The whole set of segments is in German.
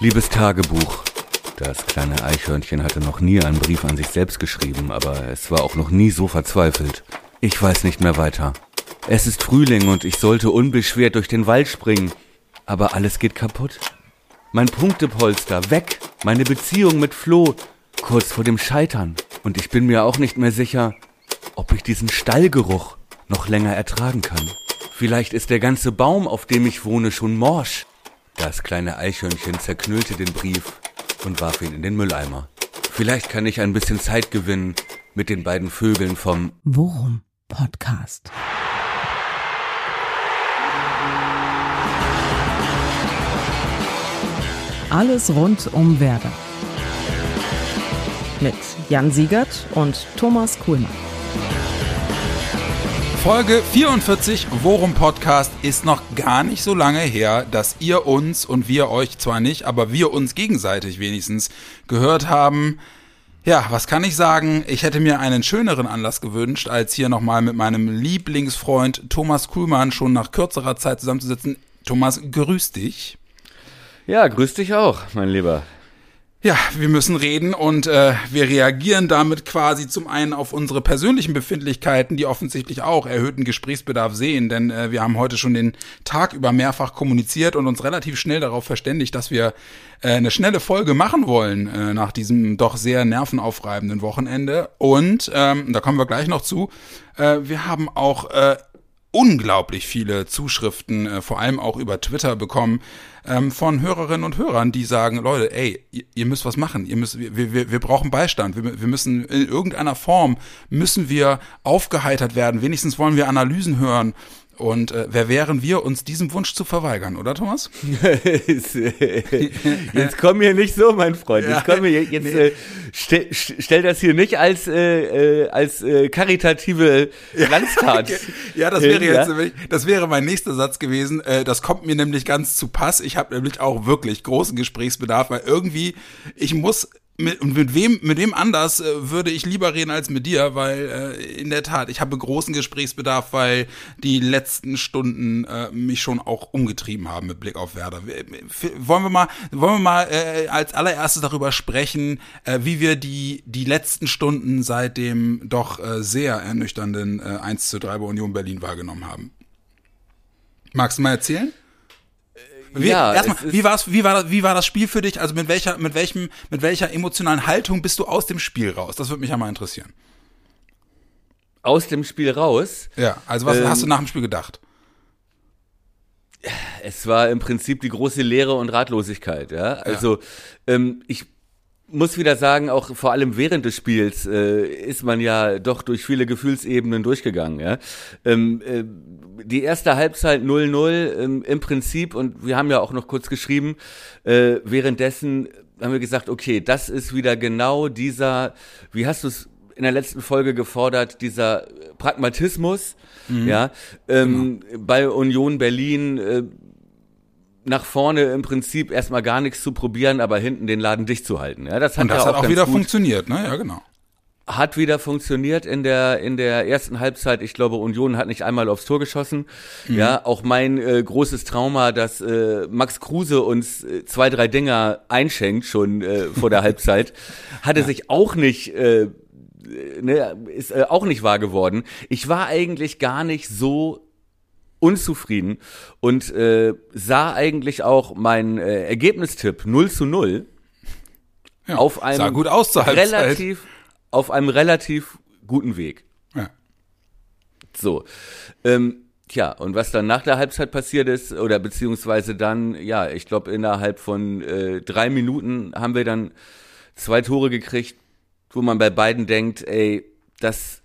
Liebes Tagebuch. Das kleine Eichhörnchen hatte noch nie einen Brief an sich selbst geschrieben, aber es war auch noch nie so verzweifelt. Ich weiß nicht mehr weiter. Es ist Frühling und ich sollte unbeschwert durch den Wald springen. Aber alles geht kaputt. Mein Punktepolster weg. Meine Beziehung mit Flo kurz vor dem Scheitern. Und ich bin mir auch nicht mehr sicher, ob ich diesen Stallgeruch noch länger ertragen kann. Vielleicht ist der ganze Baum, auf dem ich wohne, schon morsch. Das kleine Eichhörnchen zerknüllte den Brief und warf ihn in den Mülleimer. Vielleicht kann ich ein bisschen Zeit gewinnen mit den beiden Vögeln vom Worum Podcast. Alles rund um Werder. Mit Jan Siegert und Thomas Kuhlmann. Folge 44 Worum Podcast ist noch gar nicht so lange her, dass ihr uns und wir euch zwar nicht, aber wir uns gegenseitig wenigstens gehört haben. Ja, was kann ich sagen? Ich hätte mir einen schöneren Anlass gewünscht, als hier nochmal mit meinem Lieblingsfreund Thomas Kuhlmann schon nach kürzerer Zeit zusammenzusitzen. Thomas, grüß dich. Ja, grüß dich auch, mein Lieber. Ja, wir müssen reden und äh, wir reagieren damit quasi zum einen auf unsere persönlichen Befindlichkeiten, die offensichtlich auch erhöhten Gesprächsbedarf sehen, denn äh, wir haben heute schon den Tag über mehrfach kommuniziert und uns relativ schnell darauf verständigt, dass wir äh, eine schnelle Folge machen wollen äh, nach diesem doch sehr nervenaufreibenden Wochenende. Und ähm, da kommen wir gleich noch zu. Äh, wir haben auch äh, unglaublich viele Zuschriften, äh, vor allem auch über Twitter bekommen, ähm, von Hörerinnen und Hörern, die sagen, Leute, ey, ihr, müsst was machen, ihr müsst, wir, wir, wir brauchen Beistand, wir, wir müssen in irgendeiner Form, müssen wir aufgeheitert werden, wenigstens wollen wir Analysen hören und äh, wer wären wir, uns diesem Wunsch zu verweigern, oder Thomas? jetzt komm hier nicht so, mein Freund. Jetzt komm hier, jetzt nee. äh, stell, stell das hier nicht als äh, äh, als äh, karitative Glanztat. ja, das wäre jetzt, das wäre mein nächster Satz gewesen. Äh, das kommt mir nämlich ganz zu Pass. Ich habe nämlich auch wirklich großen Gesprächsbedarf, weil irgendwie ich muss mit, und mit wem, mit wem anders äh, würde ich lieber reden als mit dir, weil äh, in der Tat, ich habe großen Gesprächsbedarf, weil die letzten Stunden äh, mich schon auch umgetrieben haben mit Blick auf Werder. Wollen wir mal, wollen wir mal äh, als allererstes darüber sprechen, äh, wie wir die, die letzten Stunden seit dem doch äh, sehr ernüchternden äh, 1 zu 3 bei Union Berlin wahrgenommen haben. Magst du mal erzählen? Wie, ja, erstmal, wie, war's, wie, war, wie war das Spiel für dich? Also mit welcher, mit welchem, mit welcher emotionalen Haltung bist du aus dem Spiel raus? Das würde mich ja mal interessieren. Aus dem Spiel raus? Ja, also was ähm, hast du nach dem Spiel gedacht? Es war im Prinzip die große Leere und Ratlosigkeit, ja. Also ja. Ähm, ich muss wieder sagen, auch vor allem während des Spiels äh, ist man ja doch durch viele Gefühlsebenen durchgegangen. Ja? Ähm, äh, die erste Halbzeit 0-0 ähm, im Prinzip, und wir haben ja auch noch kurz geschrieben, äh, währenddessen haben wir gesagt, okay, das ist wieder genau dieser, wie hast du es in der letzten Folge gefordert, dieser Pragmatismus, mhm. ja, ähm, genau. bei Union Berlin, äh, nach vorne im Prinzip erstmal gar nichts zu probieren, aber hinten den Laden dicht zu halten. Ja, das hat Und das ja auch, hat auch wieder gut funktioniert, ne? Ja, genau. Hat wieder funktioniert in der in der ersten Halbzeit. Ich glaube, Union hat nicht einmal aufs Tor geschossen. Mhm. Ja, auch mein äh, großes Trauma, dass äh, Max Kruse uns äh, zwei drei Dinger einschenkt schon äh, vor der Halbzeit, hatte ja. sich auch nicht äh, ne, ist äh, auch nicht wahr geworden. Ich war eigentlich gar nicht so unzufrieden und äh, sah eigentlich auch mein äh, Ergebnistipp 0 zu 0 ja, auf einem sah gut aus zur relativ auf einem relativ guten Weg. Ja. So. Ähm, Tja, und was dann nach der Halbzeit passiert ist, oder beziehungsweise dann, ja, ich glaube, innerhalb von äh, drei Minuten haben wir dann zwei Tore gekriegt, wo man bei beiden denkt, ey, das,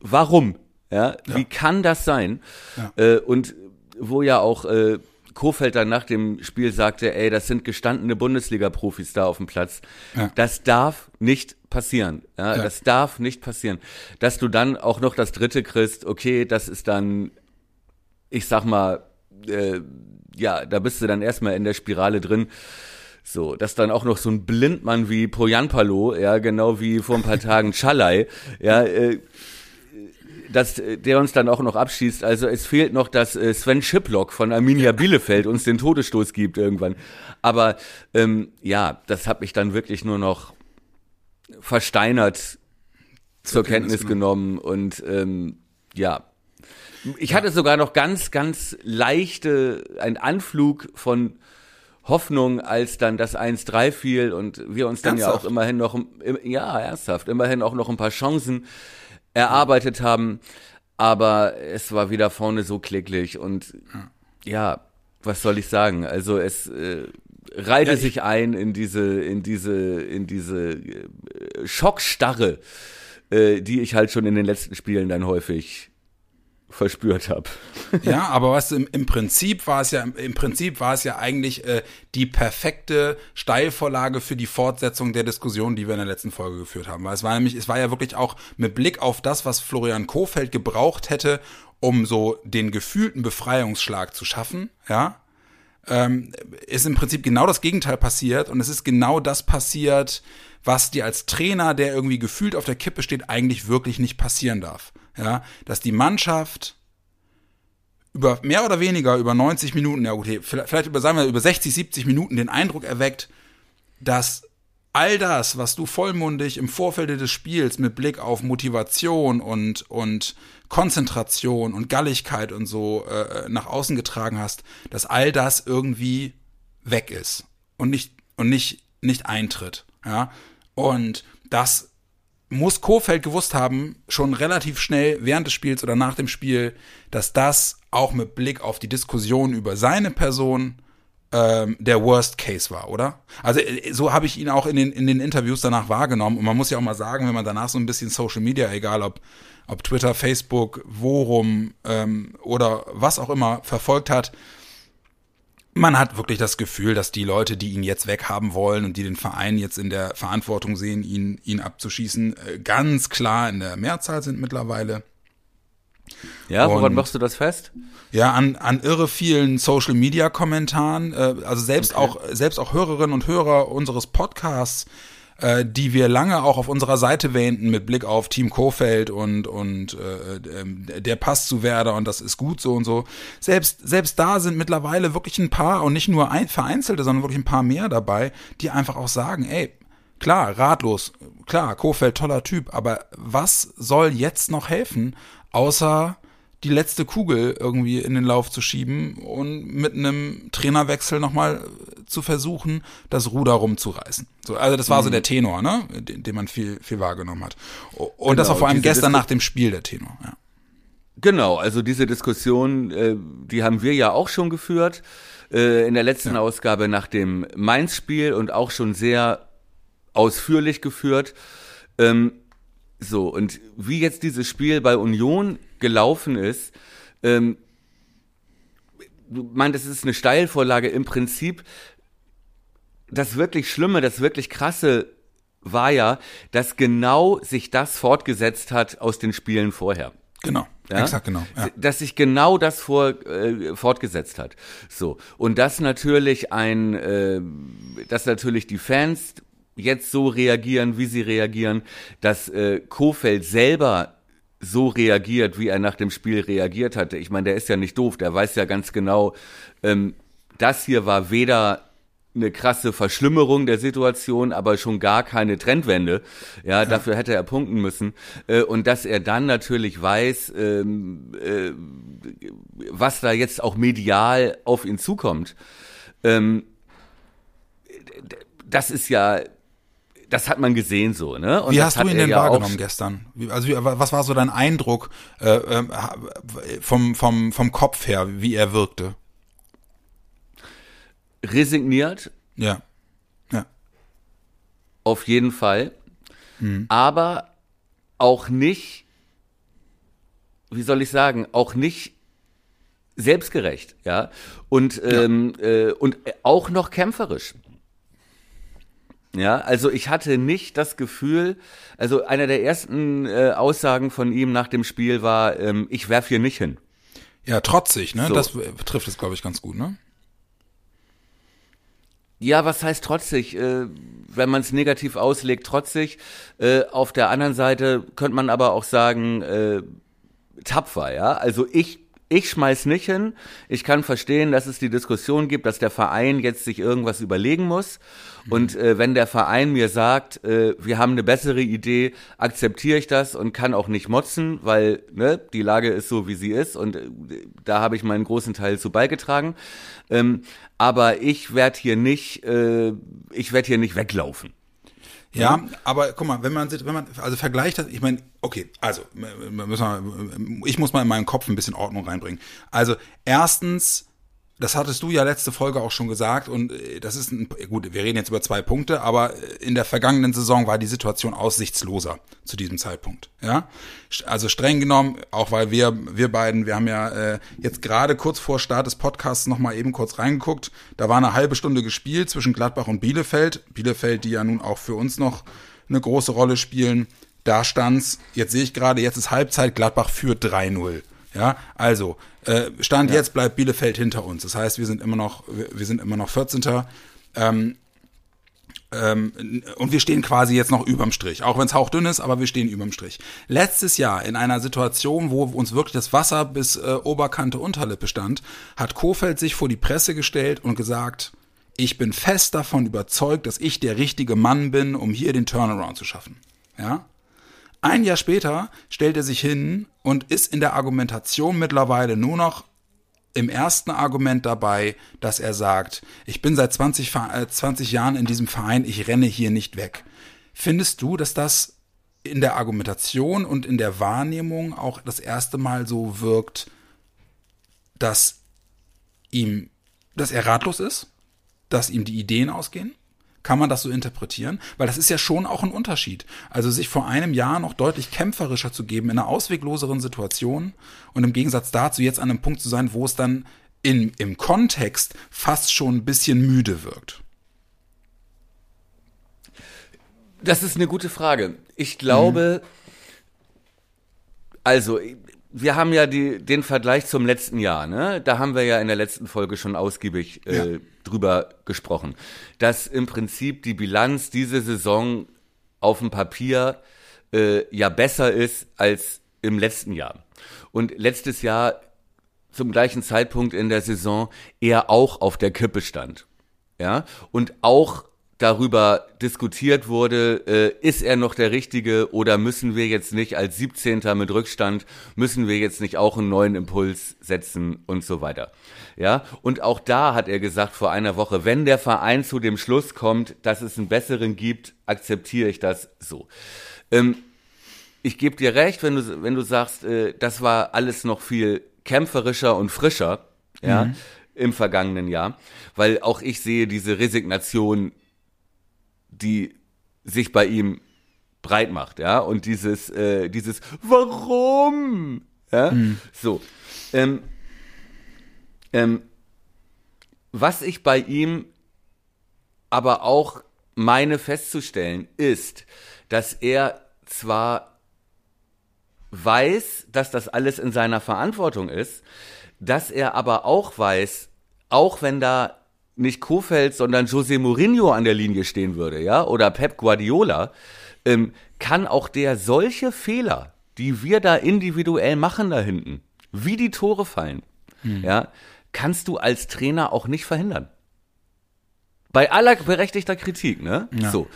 warum? Ja, ja. wie kann das sein? Ja. Äh, und wo ja auch äh, Kofeld dann nach dem Spiel sagte, ey, das sind gestandene Bundesliga-Profis da auf dem Platz. Ja. Das darf nicht passieren. Ja, ja, Das darf nicht passieren. Dass du dann auch noch das dritte kriegst, okay, das ist dann, ich sag mal, äh, ja, da bist du dann erstmal in der Spirale drin. So, dass dann auch noch so ein Blindmann wie Poyanpalo, ja, genau wie vor ein paar Tagen Chalai, ja, äh, dass der uns dann auch noch abschießt. Also es fehlt noch, dass äh, Sven Schiplock von Arminia Bielefeld uns den Todesstoß gibt irgendwann. Aber ähm, ja, das habe ich dann wirklich nur noch versteinert zur, Kenntnis, Kenntnis genommen und ähm, ja. Ich hatte sogar noch ganz, ganz leichte, ein Anflug von Hoffnung, als dann das 1-3 fiel und wir uns dann ernsthaft? ja auch immerhin noch, ja, ernsthaft, immerhin auch noch ein paar Chancen erarbeitet haben. Aber es war wieder vorne so klicklich und ja, was soll ich sagen? Also es äh, reihte ja, sich ein in diese, in diese, in diese äh, Schockstarre, äh, die ich halt schon in den letzten Spielen dann häufig verspürt habe. ja, aber was im, im Prinzip war es ja im Prinzip war es ja eigentlich äh, die perfekte Steilvorlage für die Fortsetzung der Diskussion, die wir in der letzten Folge geführt haben. Weil es war nämlich es war ja wirklich auch mit Blick auf das, was Florian Kofeld gebraucht hätte, um so den gefühlten Befreiungsschlag zu schaffen, ja, ähm, ist im Prinzip genau das Gegenteil passiert und es ist genau das passiert, was dir als Trainer, der irgendwie gefühlt auf der Kippe steht, eigentlich wirklich nicht passieren darf ja, dass die Mannschaft über mehr oder weniger über 90 Minuten, ja gut, vielleicht über, sagen wir, über 60, 70 Minuten den Eindruck erweckt, dass all das, was du vollmundig im Vorfeld des Spiels mit Blick auf Motivation und, und Konzentration und Galligkeit und so äh, nach außen getragen hast, dass all das irgendwie weg ist und nicht, und nicht, nicht eintritt, ja. Und das muss Kofeld gewusst haben, schon relativ schnell während des Spiels oder nach dem Spiel, dass das auch mit Blick auf die Diskussion über seine Person ähm, der Worst Case war, oder? Also äh, so habe ich ihn auch in den, in den Interviews danach wahrgenommen. Und man muss ja auch mal sagen, wenn man danach so ein bisschen Social Media, egal ob, ob Twitter, Facebook, Worum ähm, oder was auch immer verfolgt hat, man hat wirklich das Gefühl, dass die Leute, die ihn jetzt weghaben wollen und die den Verein jetzt in der Verantwortung sehen, ihn, ihn abzuschießen, äh, ganz klar in der Mehrzahl sind mittlerweile. Ja, woran machst du das fest? Ja, an, an irre vielen Social Media Kommentaren, äh, also selbst okay. auch, selbst auch Hörerinnen und Hörer unseres Podcasts äh, die wir lange auch auf unserer Seite wähnten mit Blick auf Team Kofeld und und äh, ähm, der passt zu Werder und das ist gut so und so. Selbst selbst da sind mittlerweile wirklich ein paar und nicht nur ein, vereinzelte, sondern wirklich ein paar mehr dabei, die einfach auch sagen, ey, klar, ratlos, klar, Kofeld toller Typ, aber was soll jetzt noch helfen, außer die letzte Kugel irgendwie in den Lauf zu schieben und mit einem Trainerwechsel nochmal zu versuchen, das Ruder rumzureißen. So, also das war mhm. so der Tenor, ne, den, den, man viel, viel wahrgenommen hat. Und genau, das war vor allem gestern Disku nach dem Spiel der Tenor, ja. Genau, also diese Diskussion, äh, die haben wir ja auch schon geführt äh, in der letzten ja. Ausgabe nach dem Mainz-Spiel und auch schon sehr ausführlich geführt. Ähm, so, und wie jetzt dieses Spiel bei Union gelaufen ist, ähm, du meintest, es ist eine Steilvorlage im Prinzip. Das wirklich Schlimme, das wirklich Krasse war ja, dass genau sich das fortgesetzt hat aus den Spielen vorher. Genau. Ja? Exakt, genau. Ja. Dass sich genau das vor, äh, fortgesetzt hat. So. Und dass natürlich ein, äh, dass natürlich die Fans jetzt so reagieren, wie sie reagieren, dass äh, Kofeld selber so reagiert, wie er nach dem Spiel reagiert hatte. Ich meine, der ist ja nicht doof, der weiß ja ganz genau, ähm, das hier war weder eine krasse Verschlimmerung der Situation, aber schon gar keine Trendwende. Ja, dafür hätte er punkten müssen. Äh, und dass er dann natürlich weiß, ähm, äh, was da jetzt auch medial auf ihn zukommt. Ähm, das ist ja das hat man gesehen so, ne? Und wie hast du ihn denn ja wahrgenommen gestern? Also wie, was war so dein Eindruck äh, äh, vom, vom, vom Kopf her, wie er wirkte? Resigniert. Ja. Ja. Auf jeden Fall. Mhm. Aber auch nicht, wie soll ich sagen, auch nicht selbstgerecht, ja. Und, ähm, ja. Äh, und auch noch kämpferisch. Ja, also ich hatte nicht das Gefühl, also einer der ersten äh, Aussagen von ihm nach dem Spiel war, ähm, ich werf hier nicht hin. Ja, trotzig, ne? So. Das trifft es, glaube ich, ganz gut, ne? Ja, was heißt trotzig? Äh, wenn man es negativ auslegt, trotzig. Äh, auf der anderen Seite könnte man aber auch sagen, äh, tapfer, ja. Also ich ich schmeiß nicht hin. Ich kann verstehen, dass es die Diskussion gibt, dass der Verein jetzt sich irgendwas überlegen muss. Und äh, wenn der Verein mir sagt, äh, wir haben eine bessere Idee, akzeptiere ich das und kann auch nicht motzen, weil ne, die Lage ist so, wie sie ist. Und äh, da habe ich meinen großen Teil zu beigetragen. Ähm, aber ich werde hier nicht, äh, ich werde hier nicht weglaufen. Ja, mhm. aber guck mal, wenn man wenn man also vergleicht das, ich meine, okay, also müssen wir, ich muss mal in meinen Kopf ein bisschen Ordnung reinbringen. Also erstens das hattest du ja letzte Folge auch schon gesagt und äh, das ist ein, gut, wir reden jetzt über zwei Punkte, aber äh, in der vergangenen Saison war die Situation aussichtsloser zu diesem Zeitpunkt, ja? Also streng genommen, auch weil wir wir beiden, wir haben ja äh, jetzt gerade kurz vor Start des Podcasts noch mal eben kurz reingeguckt, da war eine halbe Stunde gespielt zwischen Gladbach und Bielefeld, Bielefeld, die ja nun auch für uns noch eine große Rolle spielen. Da stand's, jetzt sehe ich gerade, jetzt ist Halbzeit, Gladbach führt 3-0. Ja, also äh, Stand ja. jetzt bleibt Bielefeld hinter uns. Das heißt, wir sind immer noch, wir sind immer noch 14. Ähm, ähm, und wir stehen quasi jetzt noch überm Strich, auch wenn es hauchdünn ist, aber wir stehen überm Strich. Letztes Jahr in einer Situation, wo uns wirklich das Wasser bis äh, Oberkante Unterlippe stand, hat Kofeld sich vor die Presse gestellt und gesagt, ich bin fest davon überzeugt, dass ich der richtige Mann bin, um hier den Turnaround zu schaffen. Ja? Ein Jahr später stellt er sich hin und ist in der Argumentation mittlerweile nur noch im ersten Argument dabei, dass er sagt, ich bin seit 20, 20 äh, Jahren in diesem Verein, ich renne hier nicht weg. Findest du, dass das in der Argumentation und in der Wahrnehmung auch das erste Mal so wirkt, dass ihm, dass er ratlos ist, dass ihm die Ideen ausgehen? Kann man das so interpretieren? Weil das ist ja schon auch ein Unterschied. Also sich vor einem Jahr noch deutlich kämpferischer zu geben in einer auswegloseren Situation und im Gegensatz dazu jetzt an einem Punkt zu sein, wo es dann in, im Kontext fast schon ein bisschen müde wirkt. Das ist eine gute Frage. Ich glaube, mhm. also wir haben ja die, den Vergleich zum letzten Jahr, ne? Da haben wir ja in der letzten Folge schon ausgiebig äh, ja. drüber gesprochen, dass im Prinzip die Bilanz diese Saison auf dem Papier äh, ja besser ist als im letzten Jahr. Und letztes Jahr zum gleichen Zeitpunkt in der Saison er auch auf der Kippe stand. Ja, und auch darüber diskutiert wurde, äh, ist er noch der Richtige oder müssen wir jetzt nicht als 17. mit Rückstand, müssen wir jetzt nicht auch einen neuen Impuls setzen und so weiter. Ja, und auch da hat er gesagt vor einer Woche, wenn der Verein zu dem Schluss kommt, dass es einen besseren gibt, akzeptiere ich das so. Ähm, ich gebe dir recht, wenn du, wenn du sagst, äh, das war alles noch viel kämpferischer und frischer, ja, mhm. im vergangenen Jahr, weil auch ich sehe diese Resignation die sich bei ihm breit macht, ja, und dieses, äh, dieses Warum, ja, mhm. so. Ähm, ähm, was ich bei ihm aber auch meine festzustellen ist, dass er zwar weiß, dass das alles in seiner Verantwortung ist, dass er aber auch weiß, auch wenn da nicht Kofeld, sondern Jose Mourinho an der Linie stehen würde, ja, oder Pep Guardiola, ähm, kann auch der solche Fehler, die wir da individuell machen da hinten, wie die Tore fallen, hm. ja, kannst du als Trainer auch nicht verhindern. Bei aller berechtigter Kritik, ne? Ja. So.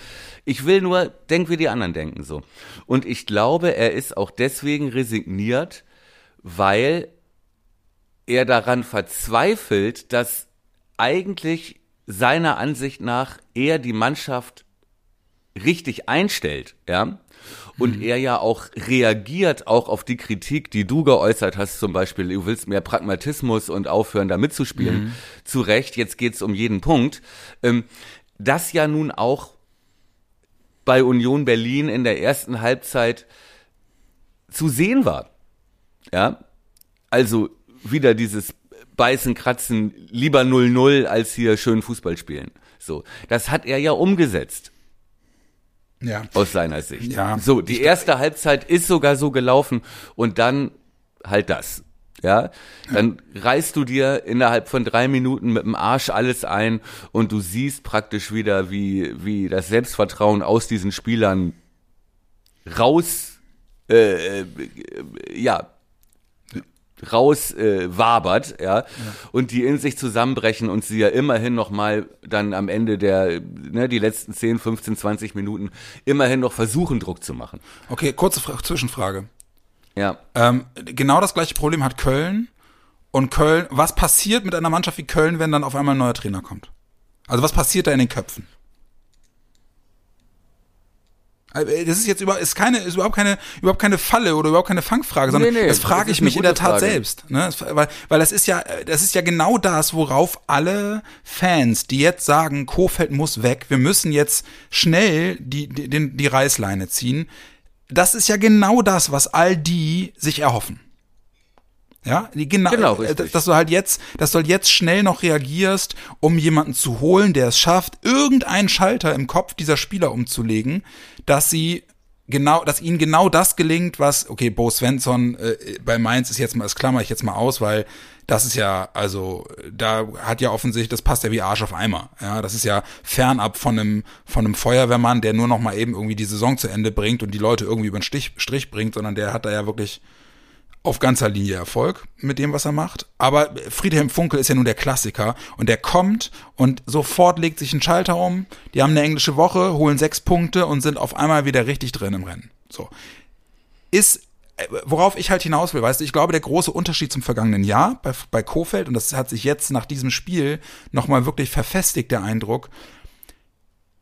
Ich will nur, denk wie die anderen denken, so. Und ich glaube, er ist auch deswegen resigniert, weil er daran verzweifelt, dass eigentlich seiner Ansicht nach eher die Mannschaft richtig einstellt, ja. Und mhm. er ja auch reagiert auch auf die Kritik, die du geäußert hast, zum Beispiel, du willst mehr Pragmatismus und aufhören, da mitzuspielen. Mhm. Zu Recht, jetzt geht's um jeden Punkt. Ähm, das ja nun auch bei Union Berlin in der ersten Halbzeit zu sehen war. Ja. Also wieder dieses beißen, kratzen, lieber 0-0 als hier schön Fußball spielen. So, das hat er ja umgesetzt. Ja. Aus seiner Sicht. Ja. So, die erste Halbzeit ist sogar so gelaufen und dann halt das. Ja, dann reißt du dir innerhalb von drei Minuten mit dem Arsch alles ein und du siehst praktisch wieder, wie, wie das Selbstvertrauen aus diesen Spielern raus, äh, äh ja, raus äh, wabert, ja, ja, und die in sich zusammenbrechen und sie ja immerhin noch mal dann am Ende der, ne, die letzten 10, 15, 20 Minuten immerhin noch versuchen, Druck zu machen. Okay, kurze Fra Zwischenfrage. Ja. Ähm, genau das gleiche Problem hat Köln und Köln, was passiert mit einer Mannschaft wie Köln, wenn dann auf einmal ein neuer Trainer kommt? Also was passiert da in den Köpfen? Äh, das ist jetzt über, ist keine, ist überhaupt keine, überhaupt keine Falle oder überhaupt keine Fangfrage, sondern nee, nee, das frage ich mich in der Tat Frage. selbst. Ne? Weil, weil das ist ja, das ist ja genau das, worauf alle Fans, die jetzt sagen, Kofeld muss weg, wir müssen jetzt schnell die, die, die Reißleine ziehen, das ist ja genau das, was all die sich erhoffen. Ja, genau, genau äh, richtig. dass du halt jetzt, dass du halt jetzt schnell noch reagierst, um jemanden zu holen, der es schafft, irgendeinen Schalter im Kopf dieser Spieler umzulegen, dass sie genau, dass ihnen genau das gelingt, was, okay, Bo Svensson äh, bei Mainz ist jetzt mal, das klammer ich jetzt mal aus, weil das ist ja, also, da hat ja offensichtlich, das passt ja wie Arsch auf Eimer. Ja, das ist ja fernab von einem, von einem Feuerwehrmann, der nur noch mal eben irgendwie die Saison zu Ende bringt und die Leute irgendwie über den Stich, Strich bringt, sondern der hat da ja wirklich auf ganzer Linie Erfolg mit dem, was er macht. Aber Friedhelm Funkel ist ja nun der Klassiker und der kommt und sofort legt sich ein Schalter um. Die haben eine englische Woche, holen sechs Punkte und sind auf einmal wieder richtig drin im Rennen. So. Ist, worauf ich halt hinaus will, weißt du, ich glaube, der große Unterschied zum vergangenen Jahr bei, bei Kofeld, und das hat sich jetzt nach diesem Spiel nochmal wirklich verfestigt, der Eindruck.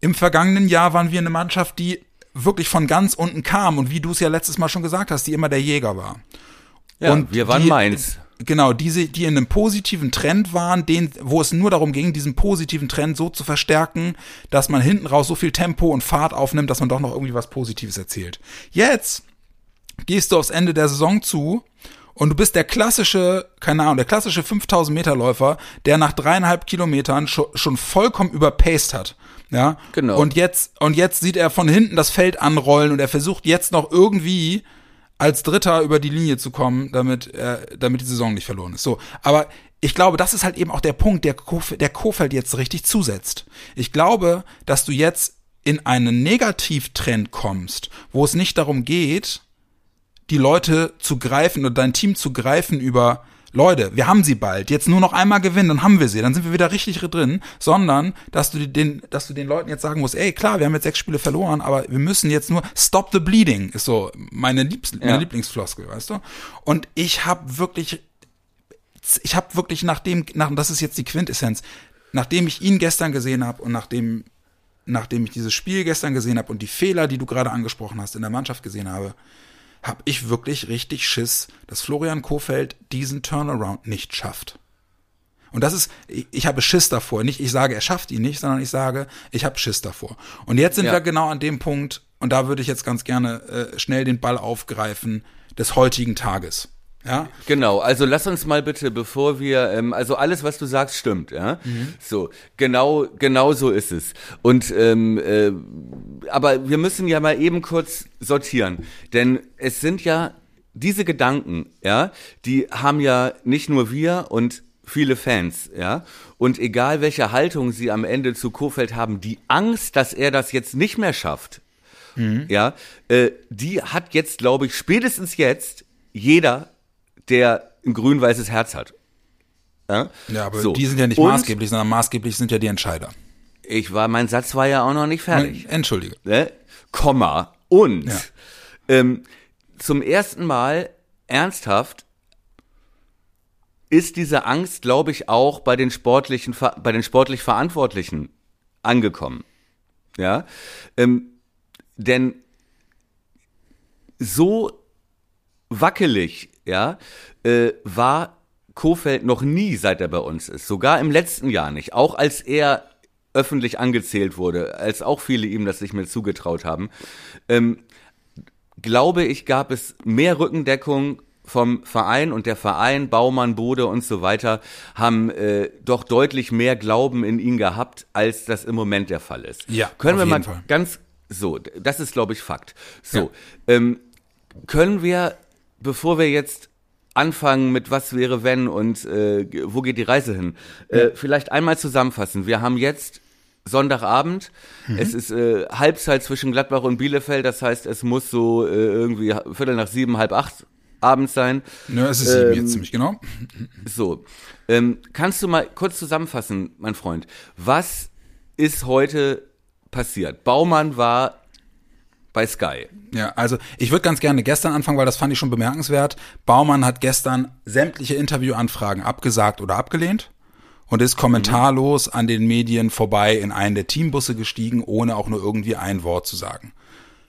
Im vergangenen Jahr waren wir eine Mannschaft, die wirklich von ganz unten kam und wie du es ja letztes Mal schon gesagt hast, die immer der Jäger war. Ja, und wir waren die, Mainz. Genau, diese, die in einem positiven Trend waren, den, wo es nur darum ging, diesen positiven Trend so zu verstärken, dass man hinten raus so viel Tempo und Fahrt aufnimmt, dass man doch noch irgendwie was Positives erzählt. Jetzt gehst du aufs Ende der Saison zu und du bist der klassische, keine Ahnung, der klassische 5000 Meter Läufer, der nach dreieinhalb Kilometern schon, schon vollkommen überpaced hat. Ja, genau. Und jetzt, und jetzt sieht er von hinten das Feld anrollen und er versucht jetzt noch irgendwie als Dritter über die Linie zu kommen, damit, äh, damit die Saison nicht verloren ist. So, aber ich glaube, das ist halt eben auch der Punkt, der, Kof der Kofeld jetzt richtig zusetzt. Ich glaube, dass du jetzt in einen Negativtrend kommst, wo es nicht darum geht, die Leute zu greifen oder dein Team zu greifen über Leute, wir haben sie bald, jetzt nur noch einmal gewinnen, dann haben wir sie, dann sind wir wieder richtig drin, sondern, dass du den, dass du den Leuten jetzt sagen musst, ey, klar, wir haben jetzt sechs Spiele verloren, aber wir müssen jetzt nur stop the bleeding, ist so meine, Liebs ja. meine Lieblingsfloskel, weißt du? Und ich habe wirklich, ich habe wirklich nachdem, nach, das ist jetzt die Quintessenz, nachdem ich ihn gestern gesehen habe und nachdem, nachdem ich dieses Spiel gestern gesehen habe und die Fehler, die du gerade angesprochen hast, in der Mannschaft gesehen habe, habe ich wirklich richtig Schiss, dass Florian Kofeld diesen Turnaround nicht schafft. Und das ist, ich habe Schiss davor. Nicht, ich sage, er schafft ihn nicht, sondern ich sage, ich habe Schiss davor. Und jetzt sind ja. wir genau an dem Punkt, und da würde ich jetzt ganz gerne äh, schnell den Ball aufgreifen des heutigen Tages. Ja? Genau, also lass uns mal bitte, bevor wir, ähm, also alles, was du sagst, stimmt, ja. Mhm. So, genau, genau so ist es. Und ähm, äh, aber wir müssen ja mal eben kurz sortieren, denn es sind ja diese Gedanken, ja, die haben ja nicht nur wir und viele Fans, ja. Und egal welche Haltung sie am Ende zu Kofeld haben, die Angst, dass er das jetzt nicht mehr schafft, mhm. ja, äh, die hat jetzt, glaube ich, spätestens jetzt jeder der ein grün-weißes Herz hat. Ja, ja aber so. die sind ja nicht Und maßgeblich, sondern maßgeblich sind ja die Entscheider. Ich war, mein Satz war ja auch noch nicht fertig. Entschuldige. Ne? Komma. Und ja. ähm, zum ersten Mal ernsthaft ist diese Angst, glaube ich, auch bei den sportlichen, bei den sportlich Verantwortlichen angekommen. Ja, ähm, denn so wackelig ja, äh, war Kofeld noch nie, seit er bei uns ist. Sogar im letzten Jahr nicht. Auch als er öffentlich angezählt wurde, als auch viele ihm das nicht mehr zugetraut haben, ähm, glaube ich, gab es mehr Rückendeckung vom Verein und der Verein, Baumann, Bode und so weiter, haben äh, doch deutlich mehr Glauben in ihn gehabt, als das im Moment der Fall ist. Ja, können wir mal Fall. ganz so, das ist glaube ich Fakt. So, ja. ähm, können wir bevor wir jetzt anfangen mit was wäre wenn und äh, wo geht die Reise hin, äh, vielleicht einmal zusammenfassen. Wir haben jetzt Sonntagabend. Mhm. Es ist äh, Halbzeit zwischen Gladbach und Bielefeld. Das heißt, es muss so äh, irgendwie Viertel nach sieben, halb acht abends sein. Ja, es ist sieben ähm, jetzt ziemlich genau. So, ähm, kannst du mal kurz zusammenfassen, mein Freund, was ist heute passiert? Baumann war bei Sky. Ja, also ich würde ganz gerne gestern anfangen, weil das fand ich schon bemerkenswert. Baumann hat gestern sämtliche Interviewanfragen abgesagt oder abgelehnt und ist kommentarlos an den Medien vorbei in einen der Teambusse gestiegen, ohne auch nur irgendwie ein Wort zu sagen.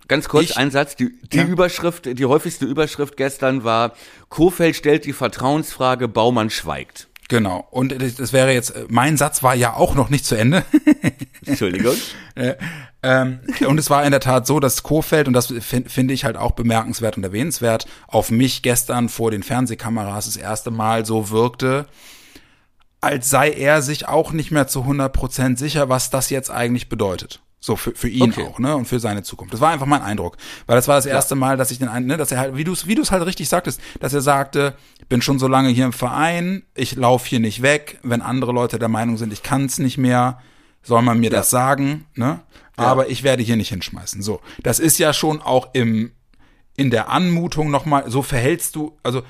Ganz kurz, ich, ein Satz. Die, die ja. Überschrift, die häufigste Überschrift gestern war, Kofeld stellt die Vertrauensfrage, Baumann schweigt. Genau. Und das wäre jetzt, mein Satz war ja auch noch nicht zu Ende. Entschuldigung. äh, ähm, und es war in der Tat so, dass Kofeld, und das finde find ich halt auch bemerkenswert und erwähnenswert, auf mich gestern vor den Fernsehkameras das erste Mal so wirkte, als sei er sich auch nicht mehr zu 100% sicher, was das jetzt eigentlich bedeutet. So für, für ihn okay. auch, ne? Und für seine Zukunft. Das war einfach mein Eindruck. Weil das war das erste ja. Mal, dass ich den ne, dass er halt, wie du es wie du es halt richtig sagtest, dass er sagte, ich bin schon so lange hier im Verein, ich laufe hier nicht weg, wenn andere Leute der Meinung sind, ich kann es nicht mehr, soll man mir ja. das sagen, ne? Ja. Aber ich werde hier nicht hinschmeißen. So. Das ist ja schon auch im, in der Anmutung nochmal, so verhältst du, also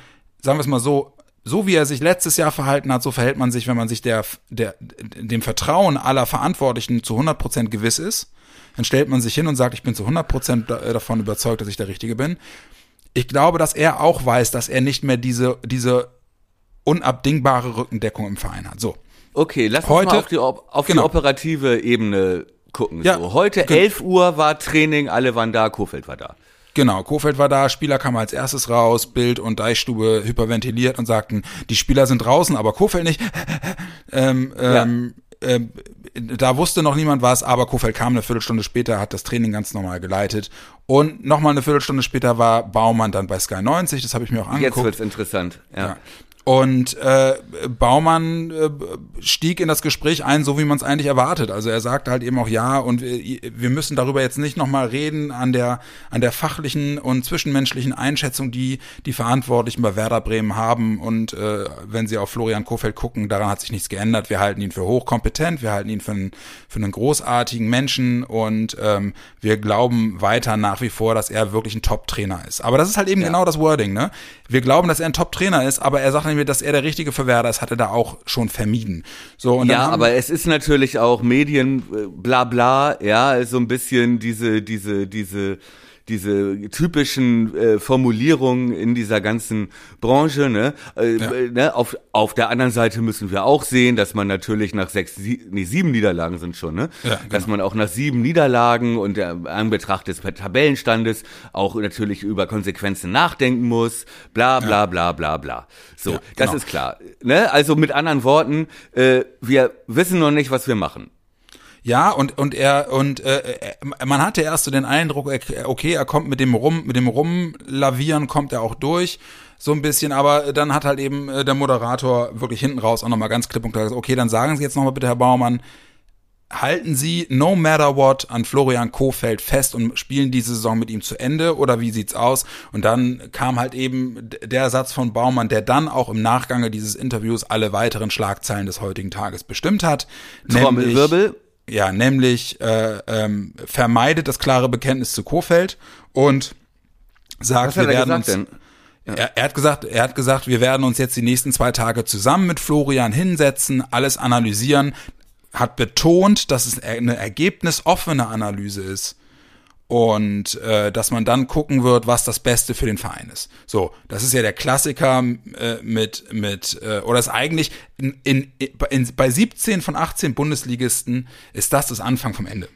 sagen wir es mal so, so wie er sich letztes Jahr verhalten hat, so verhält man sich, wenn man sich der, der, dem Vertrauen aller Verantwortlichen zu 100 Prozent gewiss ist. Dann stellt man sich hin und sagt, ich bin zu 100 Prozent äh, davon überzeugt, dass ich der Richtige bin. Ich glaube, dass er auch weiß, dass er nicht mehr diese, diese unabdingbare Rückendeckung im Verein hat. So. Okay, lass uns mal auf die, auf genau. die operative Ebene gucken. Ja, so, heute genau. 11 Uhr war Training, alle waren da, Kofeld war da. Genau, Kofeld war da, Spieler kam als erstes raus, Bild und Deichstube hyperventiliert und sagten, die Spieler sind draußen, aber Kofeld nicht. ähm, ähm, äh, da wusste noch niemand was, aber Kofeld kam eine Viertelstunde später, hat das Training ganz normal geleitet. Und nochmal eine Viertelstunde später war Baumann dann bei Sky 90, das habe ich mir auch angeguckt. Jetzt wird's interessant, ja. ja. Und äh, Baumann äh, stieg in das Gespräch ein, so wie man es eigentlich erwartet. Also er sagte halt eben auch ja und wir, wir müssen darüber jetzt nicht nochmal reden an der an der fachlichen und zwischenmenschlichen Einschätzung, die die Verantwortlichen bei Werder Bremen haben. Und äh, wenn sie auf Florian Kofeld gucken, daran hat sich nichts geändert. Wir halten ihn für hochkompetent, wir halten ihn für einen, für einen großartigen Menschen und ähm, wir glauben weiter nach wie vor, dass er wirklich ein Top-Trainer ist. Aber das ist halt eben ja. genau das Wording, ne? Wir glauben, dass er ein Top-Trainer ist, aber er sagt wir, dass er der richtige für Werder ist, hat er da auch schon vermieden. So, ja, aber es ist natürlich auch Medien, äh, bla bla, ja, so ein bisschen diese, diese, diese diese typischen äh, Formulierungen in dieser ganzen Branche. Ne? Äh, ja. ne? Auf, auf der anderen Seite müssen wir auch sehen, dass man natürlich nach sechs, sie, nee, sieben Niederlagen sind schon, ne? Ja, genau. Dass man auch nach sieben Niederlagen und der Anbetracht des Tabellenstandes auch natürlich über Konsequenzen nachdenken muss, bla bla ja. bla bla bla. So, genau. das ist klar. Ne? Also mit anderen Worten, äh, wir wissen noch nicht, was wir machen. Ja, und, und er, und äh, äh, man hatte erst so den Eindruck, okay, er kommt mit dem Rum, mit dem Rumlavieren kommt er auch durch, so ein bisschen, aber dann hat halt eben äh, der Moderator wirklich hinten raus auch nochmal ganz klipp und klar gesagt, okay, dann sagen Sie jetzt nochmal bitte, Herr Baumann, halten Sie no matter what an Florian Kofeld fest und spielen diese Saison mit ihm zu Ende oder wie sieht's aus? Und dann kam halt eben der Satz von Baumann, der dann auch im Nachgange dieses Interviews alle weiteren Schlagzeilen des heutigen Tages bestimmt hat. Trommelwirbel. Ja, nämlich äh, ähm, vermeidet das klare Bekenntnis zu Kofeld und sagt, wir werden uns. Denn? Ja. Er, er, hat gesagt, er hat gesagt, wir werden uns jetzt die nächsten zwei Tage zusammen mit Florian hinsetzen, alles analysieren. Hat betont, dass es eine ergebnisoffene Analyse ist und äh, dass man dann gucken wird, was das Beste für den Verein ist. So, das ist ja der Klassiker äh, mit mit äh, oder ist eigentlich in, in, in, bei 17 von 18 Bundesligisten ist das das Anfang vom Ende.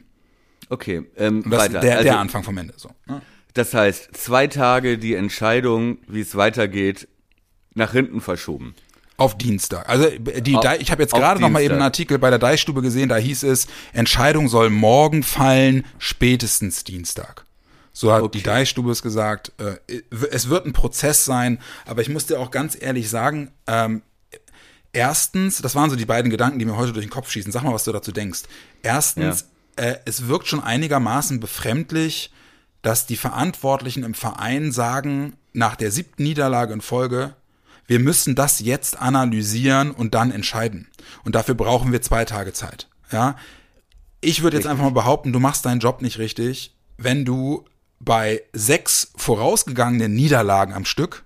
Okay, ähm, und das weiter. Der, also, der Anfang vom Ende. So. Ne? Das heißt, zwei Tage die Entscheidung, wie es weitergeht, nach hinten verschoben. Auf Dienstag. Also die, auf, ich habe jetzt gerade noch mal eben einen Artikel bei der Deichstube gesehen, da hieß es, Entscheidung soll morgen fallen, spätestens Dienstag. So hat okay. die Deichstube es gesagt. Äh, es wird ein Prozess sein, aber ich muss dir auch ganz ehrlich sagen, ähm, erstens, das waren so die beiden Gedanken, die mir heute durch den Kopf schießen. Sag mal, was du dazu denkst. Erstens, ja. äh, es wirkt schon einigermaßen befremdlich, dass die Verantwortlichen im Verein sagen, nach der siebten Niederlage in Folge, wir müssen das jetzt analysieren und dann entscheiden. Und dafür brauchen wir zwei Tage Zeit. Ja. Ich würde jetzt einfach mal behaupten, du machst deinen Job nicht richtig, wenn du bei sechs vorausgegangenen Niederlagen am Stück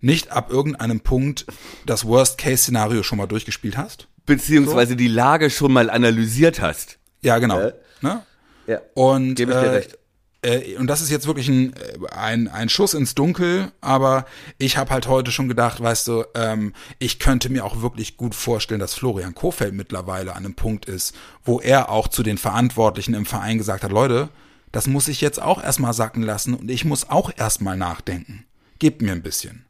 nicht ab irgendeinem Punkt das Worst-Case-Szenario schon mal durchgespielt hast. Beziehungsweise so. die Lage schon mal analysiert hast. Ja, genau. Äh? Ne? Ja. Und, Gebe ich dir äh, recht. Äh, und das ist jetzt wirklich ein, ein, ein Schuss ins Dunkel, aber ich habe halt heute schon gedacht, weißt du, ähm, ich könnte mir auch wirklich gut vorstellen, dass Florian Kofeld mittlerweile an einem Punkt ist, wo er auch zu den Verantwortlichen im Verein gesagt hat, Leute, das muss ich jetzt auch erstmal sacken lassen und ich muss auch erstmal nachdenken. Gebt mir ein bisschen.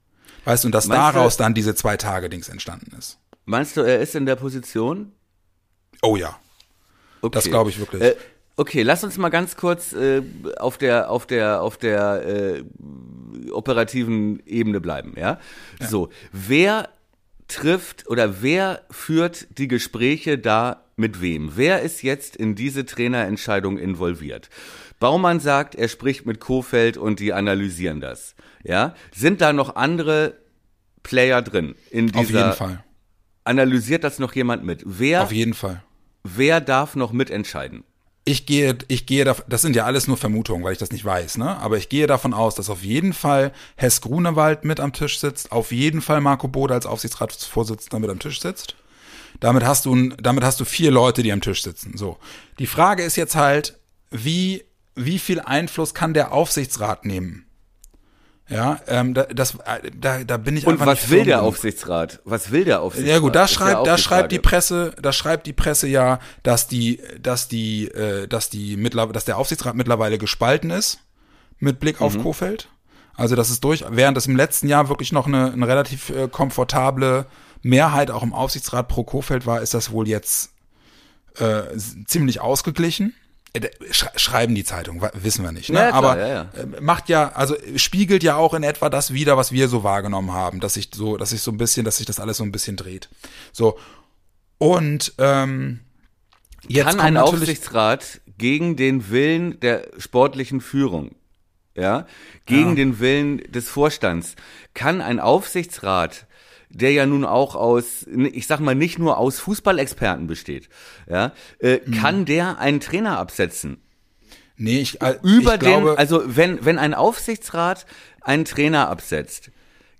Weißt du, und dass Meinst daraus du, dann diese zwei Tage Dings entstanden ist. Meinst du, er ist in der Position? Oh ja. Okay. Das glaube ich wirklich. Äh, okay, lass uns mal ganz kurz äh, auf der auf der auf der äh, operativen Ebene bleiben, ja? ja? So, wer trifft oder wer führt die Gespräche da mit wem? Wer ist jetzt in diese Trainerentscheidung involviert? Baumann sagt, er spricht mit Kofeld und die analysieren das. Ja, sind da noch andere Player drin in dieser? Auf jeden Fall. Analysiert das noch jemand mit? Wer? Auf jeden Fall. Wer darf noch mitentscheiden? Ich gehe, ich gehe, das sind ja alles nur Vermutungen, weil ich das nicht weiß, ne? Aber ich gehe davon aus, dass auf jeden Fall Hess Grunewald mit am Tisch sitzt, auf jeden Fall Marco Bode als Aufsichtsratsvorsitzender mit am Tisch sitzt. Damit hast du, damit hast du vier Leute, die am Tisch sitzen. So. Die Frage ist jetzt halt, wie, wie viel Einfluss kann der Aufsichtsrat nehmen? Ja, ähm, da, das, äh, da, da bin ich Und einfach was will der genug. Aufsichtsrat? Was will der Aufsichtsrat? Ja gut, da schreibt, da schreibt die Presse, da schreibt die Presse ja, dass die, dass die, äh, dass die mittlerweile, dass der Aufsichtsrat mittlerweile gespalten ist mit Blick auf mhm. Kofeld. Also das ist durch, während es im letzten Jahr wirklich noch eine, eine relativ äh, komfortable Mehrheit auch im Aufsichtsrat pro Kofeld war, ist das wohl jetzt äh, ziemlich ausgeglichen. Äh, schreiben die Zeitung, wissen wir nicht. Ne? Ja, klar, Aber ja, ja. Äh, macht ja, also spiegelt ja auch in etwa das wieder, was wir so wahrgenommen haben, dass sich so, dass sich so ein bisschen, dass sich das alles so ein bisschen dreht. So und ähm, jetzt kann ein Aufsichtsrat gegen den Willen der sportlichen Führung, ja, gegen den Willen des Vorstands, kann ein Aufsichtsrat der ja nun auch aus, ich sag mal, nicht nur aus Fußballexperten besteht, ja, äh, mhm. kann der einen Trainer absetzen? Nee, ich, äh, über ich den, glaube, also wenn, wenn ein Aufsichtsrat einen Trainer absetzt,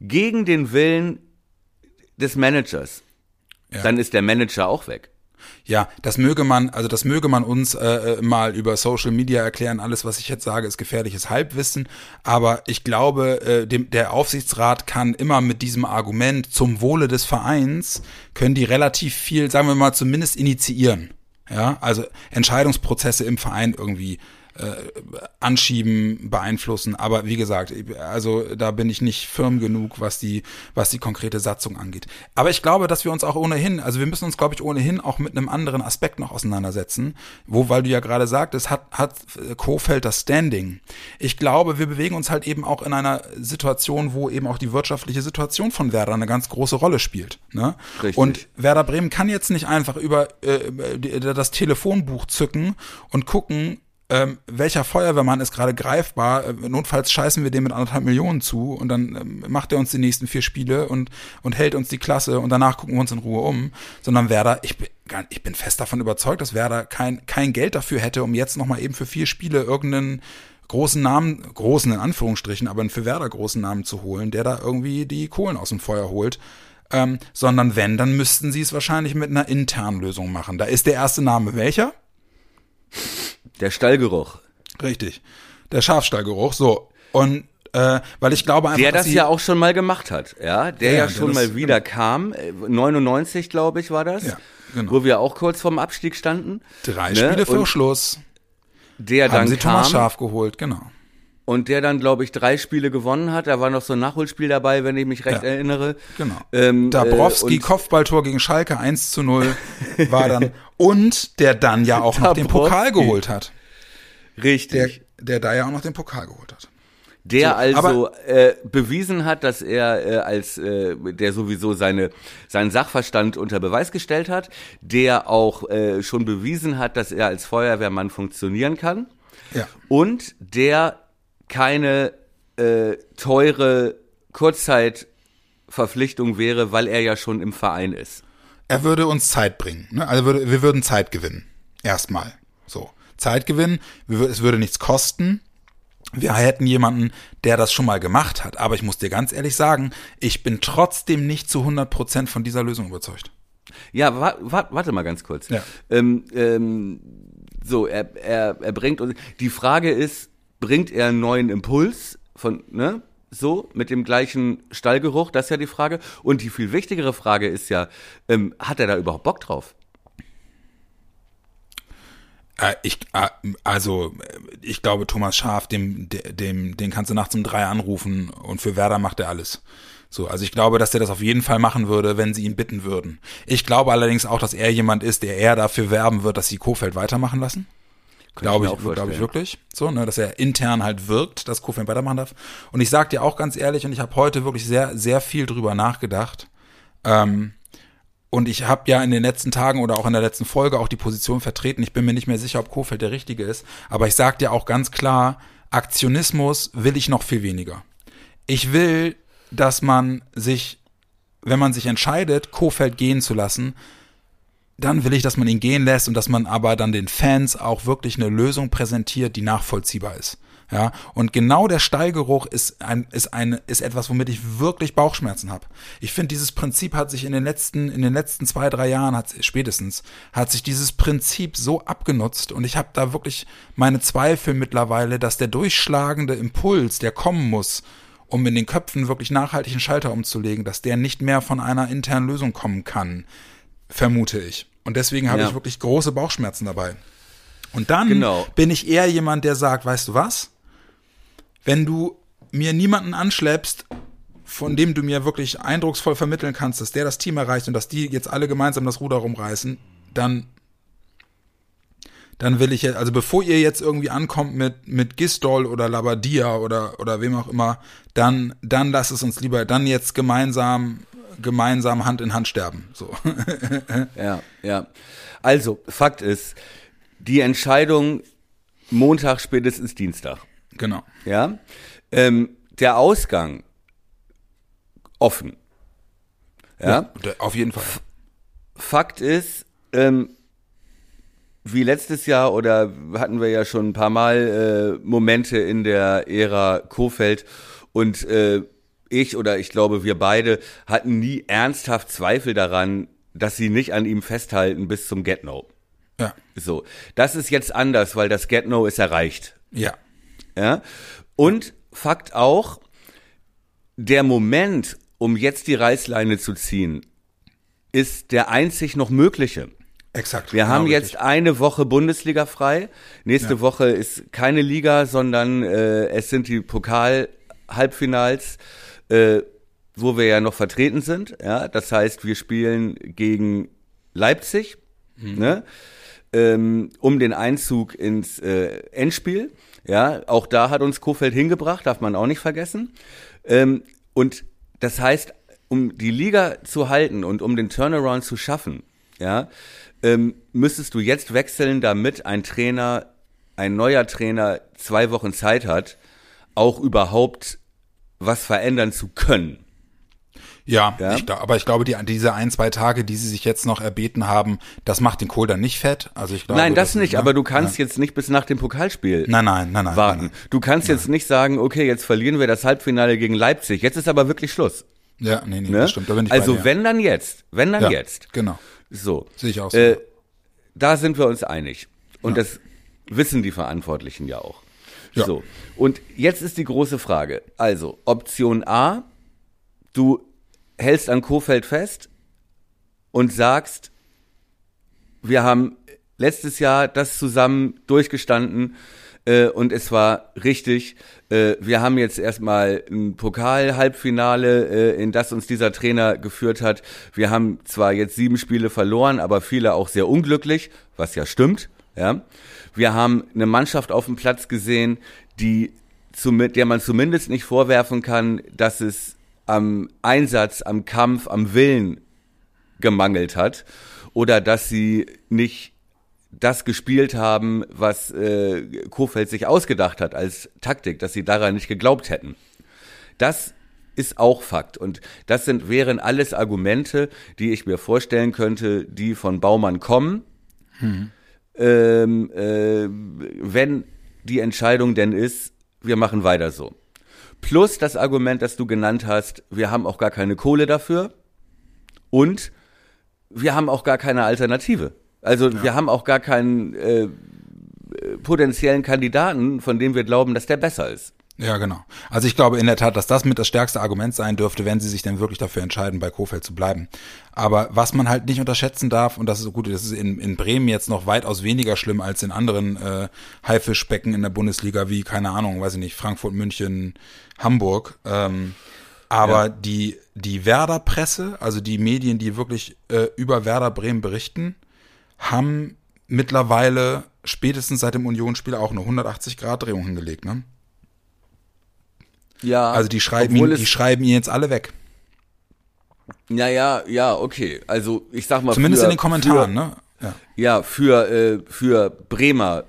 gegen den Willen des Managers, ja. dann ist der Manager auch weg. Ja, das möge man, also das möge man uns äh, äh, mal über Social Media erklären. Alles, was ich jetzt sage, ist gefährliches Halbwissen. Aber ich glaube, äh, dem, der Aufsichtsrat kann immer mit diesem Argument zum Wohle des Vereins, können die relativ viel, sagen wir mal, zumindest initiieren. Ja, also Entscheidungsprozesse im Verein irgendwie anschieben, beeinflussen. Aber wie gesagt, also da bin ich nicht firm genug, was die, was die konkrete Satzung angeht. Aber ich glaube, dass wir uns auch ohnehin, also wir müssen uns, glaube ich, ohnehin auch mit einem anderen Aspekt noch auseinandersetzen, wo, weil du ja gerade sagtest, hat, hat Kofeld das Standing. Ich glaube, wir bewegen uns halt eben auch in einer Situation, wo eben auch die wirtschaftliche Situation von Werder eine ganz große Rolle spielt. Ne? Richtig. Und Werder Bremen kann jetzt nicht einfach über äh, das Telefonbuch zücken und gucken, ähm, welcher Feuerwehrmann ist gerade greifbar, äh, notfalls scheißen wir dem mit anderthalb Millionen zu und dann ähm, macht er uns die nächsten vier Spiele und, und hält uns die Klasse und danach gucken wir uns in Ruhe um, sondern Werder, ich bin, ich bin fest davon überzeugt, dass Werder kein, kein Geld dafür hätte, um jetzt nochmal eben für vier Spiele irgendeinen großen Namen, großen in Anführungsstrichen, aber einen für Werder großen Namen zu holen, der da irgendwie die Kohlen aus dem Feuer holt. Ähm, sondern wenn, dann müssten sie es wahrscheinlich mit einer internen Lösung machen. Da ist der erste Name welcher? Der Stallgeruch. Richtig. Der Schafstallgeruch, so. Und äh, weil ich glaube einfach, der das ja auch schon mal gemacht hat, ja, der ja, ja schon mal wieder genau. kam, 99 glaube ich war das, ja, genau. wo wir auch kurz vorm Abstieg standen. Drei ne? Spiele vor Schluss. Der Haben dann sie kam, Thomas Schaf geholt, genau. Und der dann, glaube ich, drei Spiele gewonnen hat. Da war noch so ein Nachholspiel dabei, wenn ich mich recht ja, erinnere. Genau. Ähm, Dabrowski, äh, Kopfballtor gegen Schalke 1 zu 0 war dann. und der dann ja auch noch den Pokal geholt hat. Richtig. Der, der da ja auch noch den Pokal geholt hat. Der so, also äh, bewiesen hat, dass er äh, als äh, der sowieso seine seinen Sachverstand unter Beweis gestellt hat, der auch äh, schon bewiesen hat, dass er als Feuerwehrmann funktionieren kann. Ja. Und der keine äh, teure Kurzzeitverpflichtung wäre, weil er ja schon im Verein ist. Er würde uns Zeit bringen. Ne? Also würde, wir würden Zeit gewinnen. Erstmal. So. Zeit gewinnen. Es würde nichts kosten. wir hätten jemanden, der das schon mal gemacht hat. Aber ich muss dir ganz ehrlich sagen, ich bin trotzdem nicht zu 100 Prozent von dieser Lösung überzeugt. Ja, wa wa warte mal ganz kurz. Ja. Ähm, ähm, so, er, er, er bringt uns. Die Frage ist, bringt er einen neuen Impuls von, ne? So, mit dem gleichen Stallgeruch, das ist ja die Frage. Und die viel wichtigere Frage ist ja, ähm, hat er da überhaupt Bock drauf? Äh, ich, äh, also, ich glaube, Thomas Schaaf, dem, dem, den kannst du nachts um drei anrufen und für Werder macht er alles. So, also ich glaube, dass er das auf jeden Fall machen würde, wenn sie ihn bitten würden. Ich glaube allerdings auch, dass er jemand ist, der eher dafür werben wird, dass sie Kofeld weitermachen lassen. Glaube ich, ich glaube ich wirklich. So, ne, dass er intern halt wirkt, dass Kofeld weitermachen darf. Und ich sag dir auch ganz ehrlich, und ich habe heute wirklich sehr, sehr viel drüber nachgedacht. Ähm, und ich habe ja in den letzten Tagen oder auch in der letzten Folge auch die Position vertreten. Ich bin mir nicht mehr sicher, ob Kofeld der Richtige ist. Aber ich sage dir auch ganz klar, Aktionismus will ich noch viel weniger. Ich will, dass man sich, wenn man sich entscheidet, Kofeld gehen zu lassen, dann will ich, dass man ihn gehen lässt und dass man aber dann den Fans auch wirklich eine Lösung präsentiert, die nachvollziehbar ist. Ja, und genau der Stallgeruch ist ein, ist ein, ist etwas, womit ich wirklich Bauchschmerzen habe. Ich finde, dieses Prinzip hat sich in den letzten, in den letzten zwei, drei Jahren, hat, spätestens, hat sich dieses Prinzip so abgenutzt und ich habe da wirklich meine Zweifel mittlerweile, dass der durchschlagende Impuls, der kommen muss, um in den Köpfen wirklich nachhaltig einen Schalter umzulegen, dass der nicht mehr von einer internen Lösung kommen kann, vermute ich. Und deswegen habe ja. ich wirklich große Bauchschmerzen dabei. Und dann genau. bin ich eher jemand, der sagt, weißt du was? wenn du mir niemanden anschleppst, von dem du mir wirklich eindrucksvoll vermitteln kannst, dass der das Team erreicht und dass die jetzt alle gemeinsam das Ruder rumreißen, dann dann will ich jetzt, also bevor ihr jetzt irgendwie ankommt mit, mit Gistol oder Labadia oder, oder wem auch immer, dann, dann lasst es uns lieber dann jetzt gemeinsam, gemeinsam Hand in Hand sterben, so. ja, ja. Also, Fakt ist, die Entscheidung Montag spätestens Dienstag. Genau. Ja. Ähm, der Ausgang offen. Ja. ja auf jeden Fall. Fakt ist, ähm, wie letztes Jahr oder hatten wir ja schon ein paar Mal äh, Momente in der Ära Kofeld und äh, ich oder ich glaube wir beide hatten nie ernsthaft Zweifel daran, dass sie nicht an ihm festhalten bis zum Get No. Ja. So, das ist jetzt anders, weil das Get No ist erreicht. Ja. Ja? Und Fakt auch, der Moment, um jetzt die Reißleine zu ziehen, ist der einzig noch mögliche. Exakt. Wir genau haben jetzt richtig. eine Woche Bundesliga frei. Nächste ja. Woche ist keine Liga, sondern äh, es sind die Pokal-Halbfinals, äh, wo wir ja noch vertreten sind. Ja, das heißt, wir spielen gegen Leipzig, mhm. ne, ähm, um den Einzug ins äh, Endspiel. Ja, auch da hat uns Kofeld hingebracht, darf man auch nicht vergessen. Ähm, und das heißt, um die Liga zu halten und um den Turnaround zu schaffen, ja, ähm, müsstest du jetzt wechseln, damit ein Trainer, ein neuer Trainer zwei Wochen Zeit hat, auch überhaupt was verändern zu können. Ja, ja? Ich, aber ich glaube, die, diese ein, zwei Tage, die sie sich jetzt noch erbeten haben, das macht den Kohl dann nicht fett. Also ich glaube, nein, das, das nicht, ne? aber du kannst ja. jetzt nicht bis nach dem Pokalspiel nein, nein, nein, nein, warten. Nein, nein. Du kannst jetzt nicht sagen, okay, jetzt verlieren wir das Halbfinale gegen Leipzig. Jetzt ist aber wirklich Schluss. Ja, nee, nee, ne? das stimmt. Also bei wenn dann jetzt, wenn dann ja, jetzt. Genau. So. Sehe ich auch so. Äh, da sind wir uns einig. Und ja. das wissen die Verantwortlichen ja auch. Ja. So. Und jetzt ist die große Frage. Also, Option A, du hältst an Kofeld fest und sagst, wir haben letztes Jahr das zusammen durchgestanden äh, und es war richtig. Äh, wir haben jetzt erstmal ein Pokal-Halbfinale, äh, in das uns dieser Trainer geführt hat. Wir haben zwar jetzt sieben Spiele verloren, aber viele auch sehr unglücklich, was ja stimmt. Ja, wir haben eine Mannschaft auf dem Platz gesehen, die der man zumindest nicht vorwerfen kann, dass es am Einsatz, am Kampf, am Willen gemangelt hat oder dass sie nicht das gespielt haben, was äh, Kofeld sich ausgedacht hat als Taktik, dass sie daran nicht geglaubt hätten. Das ist auch Fakt. Und das sind, wären alles Argumente, die ich mir vorstellen könnte, die von Baumann kommen. Hm. Ähm, äh, wenn die Entscheidung denn ist, wir machen weiter so. Plus das Argument, das du genannt hast, wir haben auch gar keine Kohle dafür und wir haben auch gar keine Alternative. Also ja. wir haben auch gar keinen äh, potenziellen Kandidaten, von dem wir glauben, dass der besser ist. Ja, genau. Also ich glaube in der Tat, dass das mit das stärkste Argument sein dürfte, wenn sie sich denn wirklich dafür entscheiden, bei Kofeld zu bleiben. Aber was man halt nicht unterschätzen darf, und das ist gut, das ist in, in Bremen jetzt noch weitaus weniger schlimm als in anderen äh, Haifischbecken in der Bundesliga, wie, keine Ahnung, weiß ich nicht, Frankfurt, München, Hamburg. Ähm, aber ja. die, die Werder-Presse, also die Medien, die wirklich äh, über Werder Bremen berichten, haben mittlerweile spätestens seit dem Unionsspiel auch eine 180-Grad-Drehung hingelegt, ne? Ja. Also die schreiben, ihn, die schreiben ihn jetzt alle weg. Ja, ja, ja, okay. Also ich sag mal. Zumindest für, in den Kommentaren, für, ne? Ja, ja für, äh, für Bremer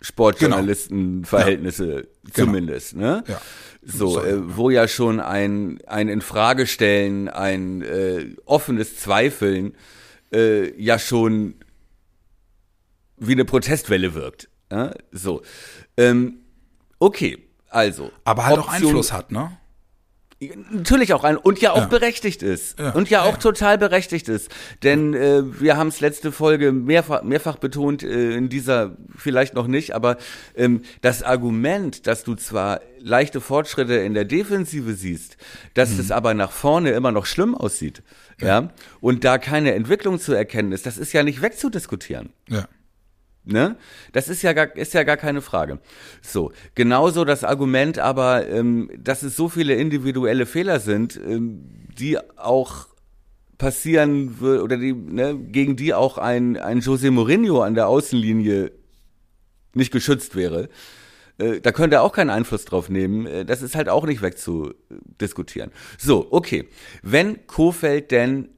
Sportjournalistenverhältnisse genau. ja. zumindest, genau. ne? Ja. So, äh, wo ja schon ein, ein Infragestellen, ein äh, offenes Zweifeln äh, ja schon wie eine Protestwelle wirkt. Ja? So. Ähm, okay, also. Aber halt Option, auch Einfluss hat, ne? Natürlich auch ein und ja auch ja. berechtigt ist ja. und ja auch ja. total berechtigt ist, denn äh, wir haben es letzte Folge mehrfach mehrfach betont äh, in dieser vielleicht noch nicht, aber ähm, das Argument, dass du zwar leichte Fortschritte in der Defensive siehst, dass mhm. es aber nach vorne immer noch schlimm aussieht, ja. und da keine Entwicklung zu erkennen ist, das ist ja nicht wegzudiskutieren. Ja. Ne? Das ist ja gar, ist ja gar keine Frage. So, genauso das Argument aber, ähm, dass es so viele individuelle Fehler sind, ähm, die auch passieren oder die, ne, gegen die auch ein, ein Jose Mourinho an der Außenlinie nicht geschützt wäre. Äh, da könnte er auch keinen Einfluss drauf nehmen. Äh, das ist halt auch nicht wegzudiskutieren. So, okay. Wenn Kofeld denn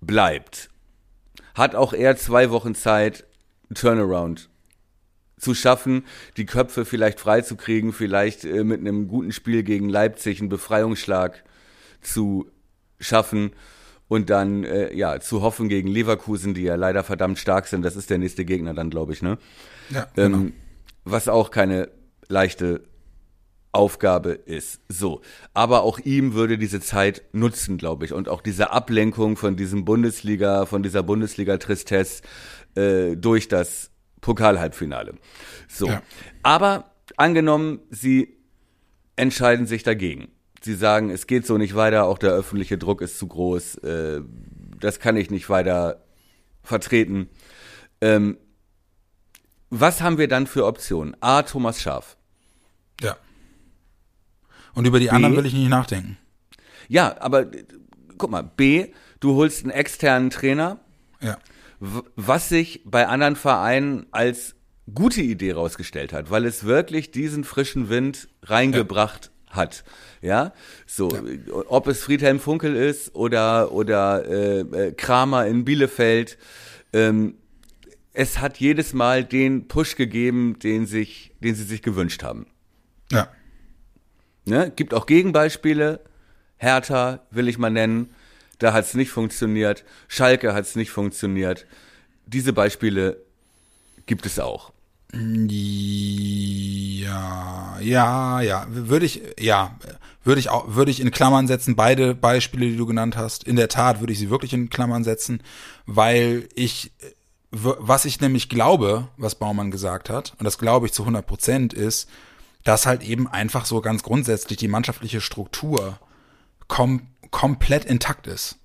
bleibt, hat auch er zwei Wochen Zeit, Turnaround zu schaffen, die Köpfe vielleicht freizukriegen, vielleicht äh, mit einem guten Spiel gegen Leipzig einen Befreiungsschlag zu schaffen und dann äh, ja zu hoffen gegen Leverkusen, die ja leider verdammt stark sind. Das ist der nächste Gegner dann, glaube ich, ne? Ja. Genau. Ähm, was auch keine leichte Aufgabe ist. So. Aber auch ihm würde diese Zeit nutzen, glaube ich. Und auch diese Ablenkung von diesem Bundesliga, von dieser Bundesliga-Tristesse äh, durch das Pokalhalbfinale. So. Ja. Aber angenommen, sie entscheiden sich dagegen. Sie sagen, es geht so nicht weiter, auch der öffentliche Druck ist zu groß, äh, das kann ich nicht weiter vertreten. Ähm, was haben wir dann für Optionen? A, Thomas Schaf. Ja. Und über die B, anderen will ich nicht nachdenken. Ja, aber guck mal, B, du holst einen externen Trainer. Ja was sich bei anderen Vereinen als gute Idee rausgestellt hat, weil es wirklich diesen frischen Wind reingebracht ja. hat. Ja, so, ja. ob es Friedhelm Funkel ist oder, oder äh, äh, Kramer in Bielefeld, ähm, es hat jedes Mal den Push gegeben, den, sich, den sie sich gewünscht haben. Ja. Ne? Gibt auch Gegenbeispiele. Hertha will ich mal nennen da hat es nicht funktioniert, Schalke hat es nicht funktioniert. Diese Beispiele gibt es auch. Ja, ja, ja, würde ich, ja, würde ich auch, würde ich in Klammern setzen, beide Beispiele, die du genannt hast. In der Tat würde ich sie wirklich in Klammern setzen, weil ich, was ich nämlich glaube, was Baumann gesagt hat, und das glaube ich zu 100 Prozent ist, dass halt eben einfach so ganz grundsätzlich die mannschaftliche Struktur kom komplett intakt ist.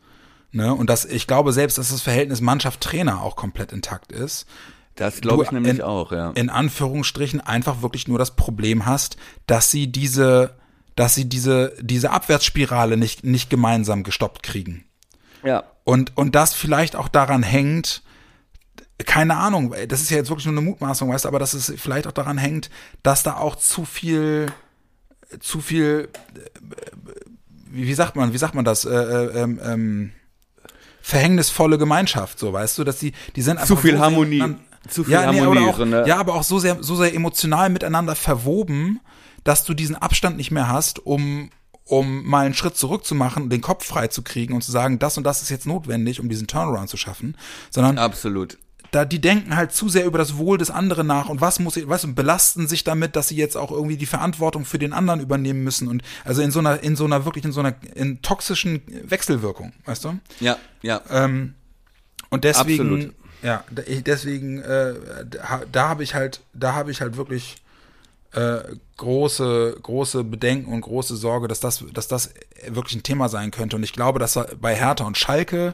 Ne? Und das, ich glaube selbst, dass das Verhältnis Mannschaft-Trainer auch komplett intakt ist. Das glaube ich nämlich in, auch, ja. In Anführungsstrichen einfach wirklich nur das Problem hast, dass sie diese, dass sie diese, diese Abwärtsspirale nicht, nicht gemeinsam gestoppt kriegen. Ja. Und, und das vielleicht auch daran hängt, keine Ahnung, das ist ja jetzt wirklich nur eine Mutmaßung, weißt du, aber dass es vielleicht auch daran hängt, dass da auch zu viel, zu viel wie, wie sagt man, wie sagt man das? Äh, äh, ähm, ähm, verhängnisvolle Gemeinschaft, so weißt du, dass die, die sind einfach zu viel so Harmonie, zu viel ja, Harmonie, nee, auch, ne? ja, aber auch so sehr, so sehr emotional miteinander verwoben, dass du diesen Abstand nicht mehr hast, um um mal einen Schritt zurück zu machen, den Kopf frei zu kriegen und zu sagen, das und das ist jetzt notwendig, um diesen Turnaround zu schaffen, sondern absolut da die denken halt zu sehr über das Wohl des anderen nach und was muss ich, du, belasten sich damit, dass sie jetzt auch irgendwie die Verantwortung für den anderen übernehmen müssen und also in so einer, in so einer wirklich in so einer in toxischen Wechselwirkung, weißt du? Ja, ja. Ähm, und deswegen, Absolut. ja, deswegen, äh, da, da habe ich halt, da habe ich halt wirklich äh, große, große Bedenken und große Sorge, dass das, dass das wirklich ein Thema sein könnte. Und ich glaube, dass bei Hertha und Schalke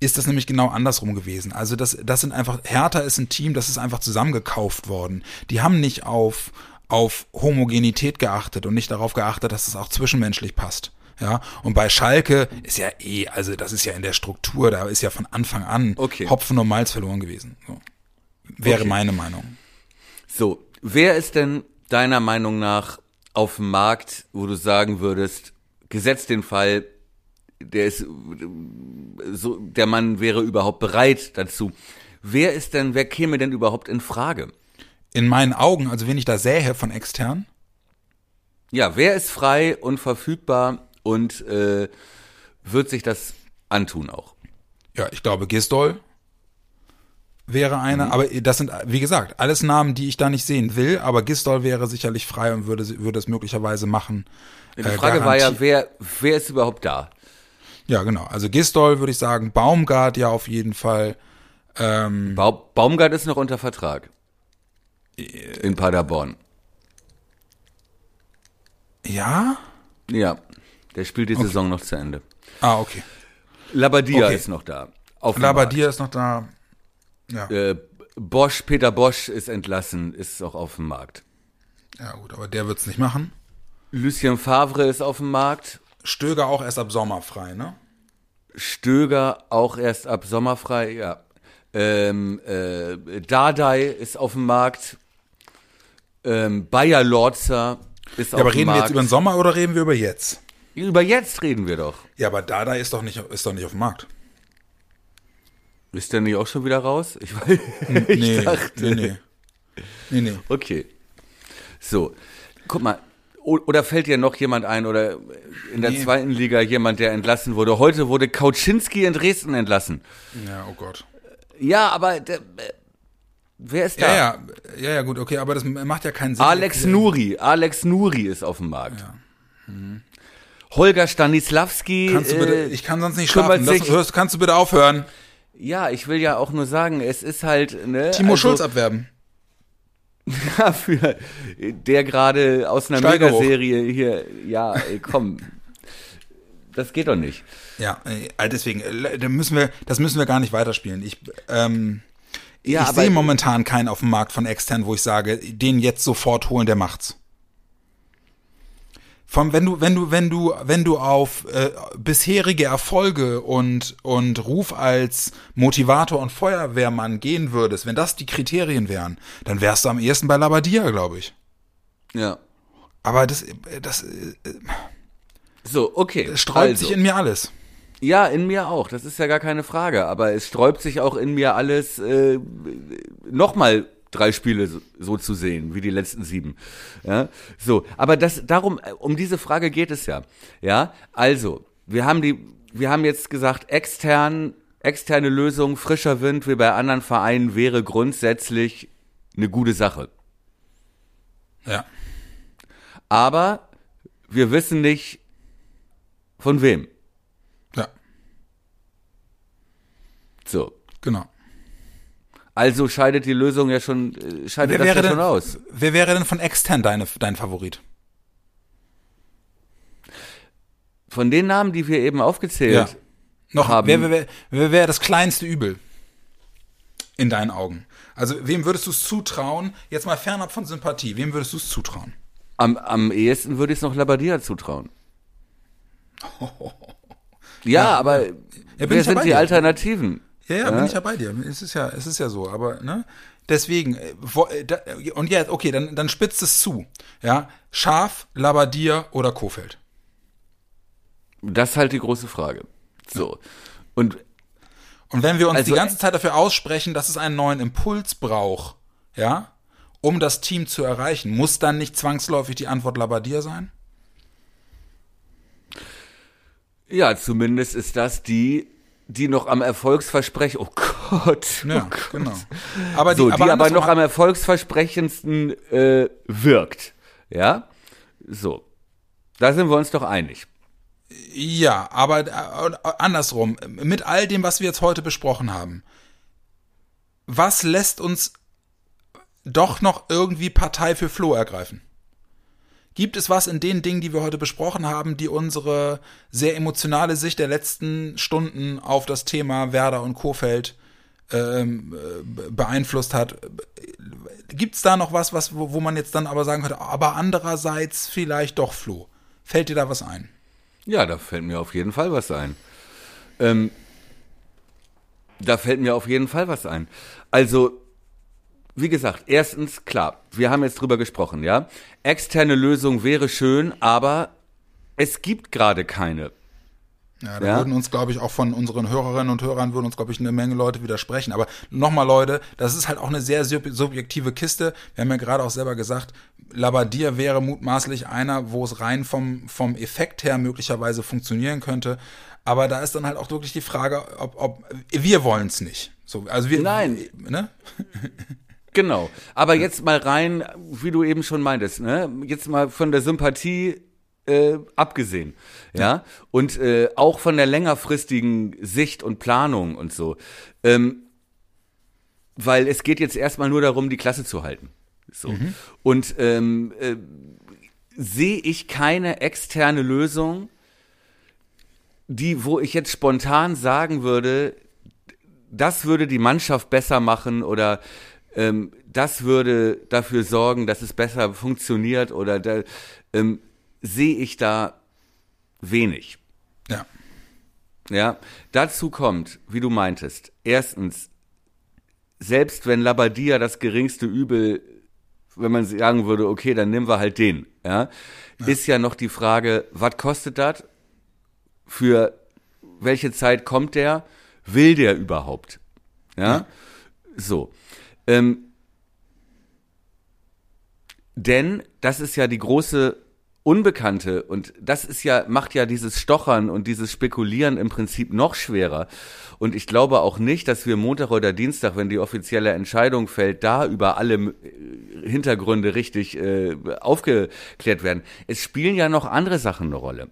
ist das nämlich genau andersrum gewesen. Also das, das sind einfach, Hertha ist ein Team, das ist einfach zusammengekauft worden. Die haben nicht auf, auf Homogenität geachtet und nicht darauf geachtet, dass es auch zwischenmenschlich passt. Ja, und bei Schalke ist ja eh, also das ist ja in der Struktur, da ist ja von Anfang an Okay. Hopfen und Malz verloren gewesen. So. Wäre Okay. meine Meinung. So, wer ist denn deiner Meinung nach auf dem Markt, wo du sagen würdest, gesetzt den Fall, der ist äh, so, der Mann wäre überhaupt bereit dazu. Wer ist denn, wer käme denn überhaupt in Frage? In meinen Augen, also wenn ich da sähe von extern, Ja, wer ist frei und verfügbar und äh, wird sich das antun auch? ja, ich glaube, Gisdol wäre einer, aber das sind, wie gesagt, alles Namen, die ich da nicht sehen will, aber Gisdol wäre sicherlich frei und würde, würde es möglicherweise machen. Die Äh, Frage war ja, wer, wer ist überhaupt da? Ja, genau. Also Gisdol würde ich sagen, Baumgart ja auf jeden Fall. Ähm, Ba Baumgart ist noch unter Vertrag. In Paderborn. ja? Ja, der spielt die Saison noch zu Ende. Ah, okay. Labadia Okay. ist noch da. Auf Labadia ist noch da. Ja. Äh, Bosch, Peter Bosch ist entlassen, ist auch auf dem Markt. ja gut, aber der wird's nicht machen. Lucien Favre ist auf dem Markt. Stöger auch erst ab Sommer frei, ne? Stöger auch erst ab Sommer frei, ja. Ähm, äh, Dardai ist auf dem Markt. Ähm, Bayer Lorzer ist Ja, auf aber dem reden wir Markt. jetzt über den Sommer oder reden wir über jetzt? über jetzt reden wir doch. Ja, aber Dada ist doch nicht, ist doch nicht auf dem Markt. Ist der nicht auch schon wieder raus? Ich weiß. ich Nee, dachte. nee, nee. Nee, nee. Okay. So, guck mal. Oder fällt dir noch jemand ein oder in der Nee. zweiten Liga jemand, der entlassen wurde? Heute wurde Kauczynski in Dresden entlassen. Ja, oh Gott. Ja, aber der, äh, wer ist da? Ja, ja, ja, ja, gut, okay, aber das macht ja keinen Sinn. Alex Nuri. Alex Nuri ist auf dem Markt. Holger Stanislawski. Kannst du bitte, äh, ich kann sonst nicht schlafen. Sich- hörst, kannst du bitte aufhören? ja, ich will ja auch nur sagen, es ist halt ne, Timo also, Schulz abwerben. Ja, für der gerade aus einer. Megaserie hier, ja, ey, komm. Das geht doch nicht. Ja, äh, deswegen, äh, da müssen wir, das müssen wir gar nicht weiterspielen. Ich, ähm, Ja, ich sehe momentan keinen auf dem Markt von extern, wo ich sage, den jetzt sofort holen, der macht's. Vom, wenn du, wenn du, wenn du, wenn du auf äh, bisherige Erfolge und, und Ruf als Motivator und Feuerwehrmann gehen würdest, wenn das die Kriterien wären, dann wärst du am ehesten bei Labadia, glaube ich. Ja. Aber das, äh, das, äh, So, okay. das sträubt also, sich in mir alles. Ja, in mir auch. Das ist ja gar keine Frage. Aber es sträubt sich auch in mir alles, äh, nochmal drei Spiele so, so zu sehen, wie die letzten sieben. Ja, so. Aber das, darum, äh, um diese Frage geht es ja. Ja, also, wir haben die, wir haben jetzt gesagt, extern, externe Lösung, frischer Wind, wie bei anderen Vereinen, wäre grundsätzlich eine gute Sache. Ja. Aber wir wissen nicht, von wem. Ja, So. genau. Also scheidet die Lösung ja schon, äh, scheidet das ja schon aus. wer wäre denn von extern deine, dein Favorit? Von den Namen, die wir eben aufgezählt Noch, haben. wer, wer, wer, wer wäre das kleinste Übel? In deinen Augen. Also, wem würdest du es zutrauen? Jetzt mal fernab von Sympathie. Wem würdest du es zutrauen? am, am ehesten würde ich es noch Labadia zutrauen. Ja, aber bin wer ja sind die. Alternativen? Ja, ja, bin ich ja bei dir. Es ist ja, es ist ja so, aber, ne? Deswegen, äh, äh, und jetzt, okay, dann, dann spitzt es zu. Ja, Schaf, Labadia oder Kofeld? Das ist halt die große Frage. So. Und Und wenn wir uns Also, die ganze Zeit dafür aussprechen, dass es einen neuen Impuls braucht, ja, um das Team zu erreichen, muss dann nicht zwangsläufig die Antwort Labadia sein? ja, zumindest ist das die die noch am Erfolgsversprechen, oh Gott, ja, oh Gott. genau. Aber so, die, die aber, aber noch am erfolgsversprechendsten äh, wirkt. Ja, so. Da sind wir uns doch einig. Ja, aber äh, andersrum, mit all dem, was wir jetzt heute besprochen haben, was lässt uns doch noch irgendwie Partei für Flo ergreifen? Gibt es was in den Dingen, die wir heute besprochen haben, die unsere sehr emotionale Sicht der letzten Stunden auf das Thema Werder und Kofeld ähm, äh, beeinflusst hat? Gibt es da noch was, was wo, wo man jetzt dann aber sagen könnte, aber andererseits vielleicht doch Flo? Fällt dir da was ein? Ja, da fällt mir auf jeden Fall was ein. Ähm, da fällt mir auf jeden Fall was ein. Also, wie gesagt, erstens, klar, wir haben jetzt drüber gesprochen, ja. Externe Lösung wäre schön, aber es gibt gerade keine. Ja, da Ja. würden uns, glaube ich, auch von unseren Hörerinnen und Hörern würden uns, glaube ich, eine Menge Leute widersprechen. Aber nochmal, Leute, das ist halt auch eine sehr sub subjektive Kiste. Wir haben ja gerade auch selber gesagt, Labadia wäre mutmaßlich einer, wo es rein vom, vom Effekt her möglicherweise funktionieren könnte. Aber da ist dann halt auch wirklich die Frage, ob, ob wir wollen es nicht. So, also wir, Nein. Ne? Genau. Aber jetzt mal rein, wie du eben schon meintest, ne? Jetzt mal von der Sympathie äh, abgesehen, ja, und äh, auch von der längerfristigen Sicht und Planung und so, ähm, weil es geht jetzt erstmal nur darum, die Klasse zu halten, so. Und ähm, äh, sehe ich keine externe Lösung, die, wo ich jetzt spontan sagen würde, das würde die Mannschaft besser machen oder ähm, das würde dafür sorgen, dass es besser funktioniert oder da, ähm, sehe ich da wenig. Ja. Ja, dazu kommt, wie du meintest, erstens, selbst wenn Labadia das geringste Übel, wenn man sagen würde, okay, dann nehmen wir halt den, ja, ist ja noch die Frage, was kostet das? Für welche Zeit kommt der? Will der überhaupt? Ja, so. Ähm, denn das ist ja die große Unbekannte und das ist ja, macht ja dieses Stochern und dieses Spekulieren im Prinzip noch schwerer. Und ich glaube auch nicht, dass wir Montag oder Dienstag, wenn die offizielle Entscheidung fällt, da über alle äh, Hintergründe richtig äh, aufgeklärt werden. Es spielen ja noch andere Sachen eine Rolle.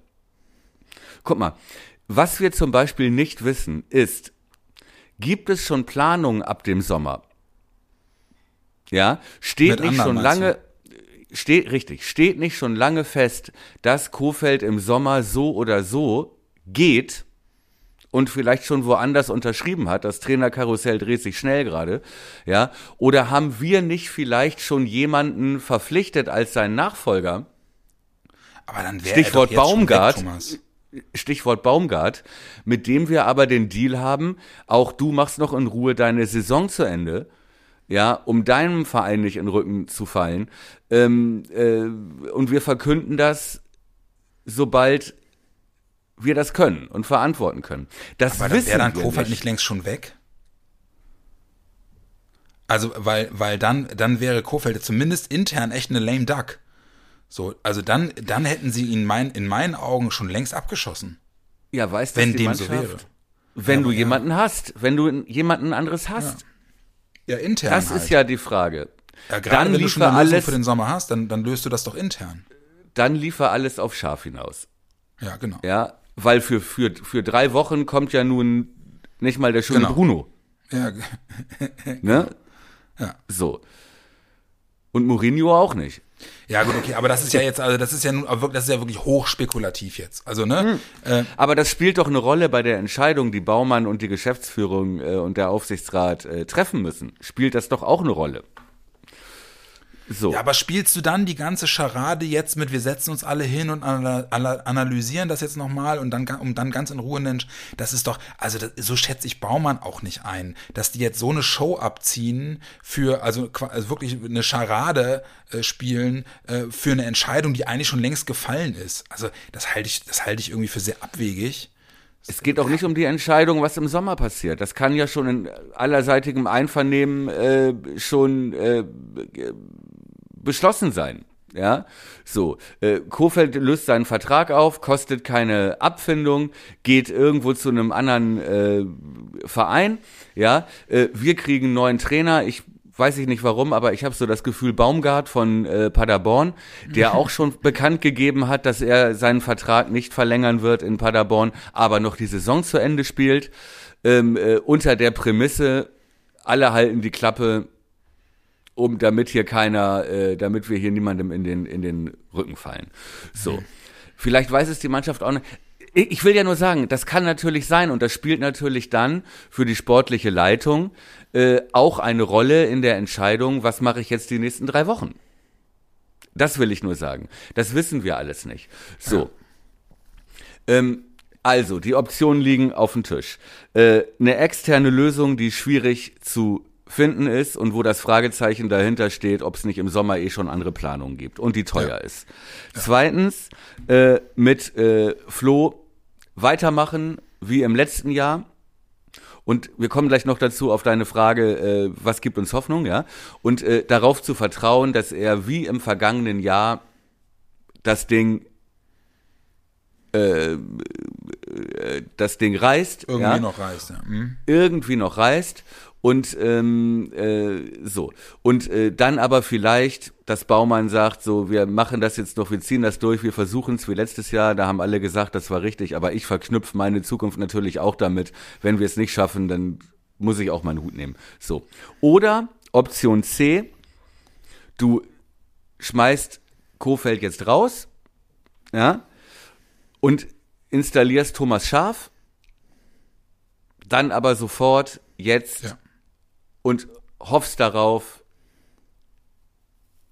Guck mal, was wir zum Beispiel nicht wissen, ist, gibt es schon Planungen ab dem Sommer? Ja, steht nicht schon lange, steht richtig, steht nicht schon lange fest, dass Kofeld im Sommer so oder so geht und vielleicht schon woanders unterschrieben hat. Das Trainerkarussell dreht sich schnell gerade, ja. Oder haben wir nicht vielleicht schon jemanden verpflichtet als seinen Nachfolger? Aber dann wäre Stichwort er doch jetzt schon Baumgart. Weg, Thomas. Stichwort Baumgart, mit dem wir aber den Deal haben, auch du machst noch in Ruhe deine Saison zu Ende, ja, um deinem Verein nicht in den Rücken zu fallen. Ähm, äh, und wir verkünden das, sobald wir das können und verantworten können. Das Aber dann wissen wäre dann Kofeld nicht längst schon weg? Also, weil, weil dann, dann wäre Kofeld zumindest intern echt eine lame duck. So, also dann, dann hätten sie ihn mein, in meinen Augen schon längst abgeschossen. Ja, weißt Wenn dass die dem so wäre. Wenn Ja, du ja. jemanden hast, wenn du jemanden anderes hast. Ja, intern. Das halt. ist ja die Frage. ja, gerade dann wenn du schon eine Lösung alles, für den Sommer hast, dann, dann löst du das doch intern. dann liefer alles auf scharf hinaus. Ja, genau. Ja, weil für, für, für drei Wochen kommt ja nun nicht mal der schöne Genau. Bruno. Ja, Ne? Ja. So. Und Mourinho auch nicht. Ja, gut, okay, aber das ist ja jetzt, also das ist ja nun, das ist ja wirklich hochspekulativ jetzt. Also, ne? Äh, Aber das spielt doch eine Rolle bei der Entscheidung, die Baumann und die Geschäftsführung äh, und der Aufsichtsrat äh, treffen müssen. Spielt das doch auch eine Rolle. So. Ja, aber spielst du dann die ganze Scharade jetzt mit, wir setzen uns alle hin und ana- ana- analysieren das jetzt nochmal und dann, um dann ganz in Ruhe, einen- das ist doch, also das, so schätze ich Baumann auch nicht ein, dass die jetzt so eine Show abziehen für, also, also wirklich eine Scharade äh, spielen äh, für eine Entscheidung, die eigentlich schon längst gefallen ist. Also das halte ich, das halte ich irgendwie für sehr abwegig. Es geht auch nicht um die Entscheidung, was im Sommer passiert. Das kann ja schon in allerseitigem Einvernehmen äh, schon äh, beschlossen sein. Ja, so. Äh, Kofeld löst seinen Vertrag auf, kostet keine Abfindung, geht irgendwo zu einem anderen äh, Verein. Ja, äh, wir kriegen einen neuen Trainer. Ich weiß ich nicht warum, aber ich habe so das Gefühl, Baumgart von äh, Paderborn, der auch schon bekannt gegeben hat, dass er seinen Vertrag nicht verlängern wird in Paderborn, aber noch die Saison zu Ende spielt, ähm, äh, unter der Prämisse, alle halten die Klappe, um damit hier keiner, äh, damit wir hier niemandem in den, in den Rücken fallen. So. Mhm. Vielleicht weiß es die Mannschaft auch nicht. Ich will ja nur sagen, das kann natürlich sein und das spielt natürlich dann für die sportliche Leitung äh, auch eine Rolle in der Entscheidung, was mache ich jetzt die nächsten drei Wochen. Das will ich nur sagen. Das wissen wir alles nicht. So. Ja. Ähm, also, die Optionen liegen auf dem Tisch. Äh, eine externe Lösung, die schwierig zu finden ist und wo das Fragezeichen dahinter steht, ob es nicht im Sommer eh schon andere Planungen gibt und die teuer ja. ist. Ja. Zweitens, äh, mit äh, Flo weitermachen wie im letzten Jahr. Und wir kommen gleich noch dazu auf deine Frage, äh, was gibt uns Hoffnung, ja? Und äh, darauf zu vertrauen, dass er wie im vergangenen Jahr das Ding äh, äh das Ding reißt. Irgendwie ja? noch reißt, ja. Mhm. Irgendwie noch reißt und ähm, äh, so. Und äh, dann aber vielleicht, dass Baumann sagt, so, wir machen das jetzt noch, wir ziehen das durch, wir versuchen es wie letztes Jahr, da haben alle gesagt, das war richtig, aber ich verknüpfe meine Zukunft natürlich auch damit, wenn wir es nicht schaffen, dann muss ich auch meinen Hut nehmen. So. Oder Option C, du schmeißt Kofeld jetzt raus, ja, und installierst Thomas Schaf, dann aber sofort jetzt ja und hoffst darauf,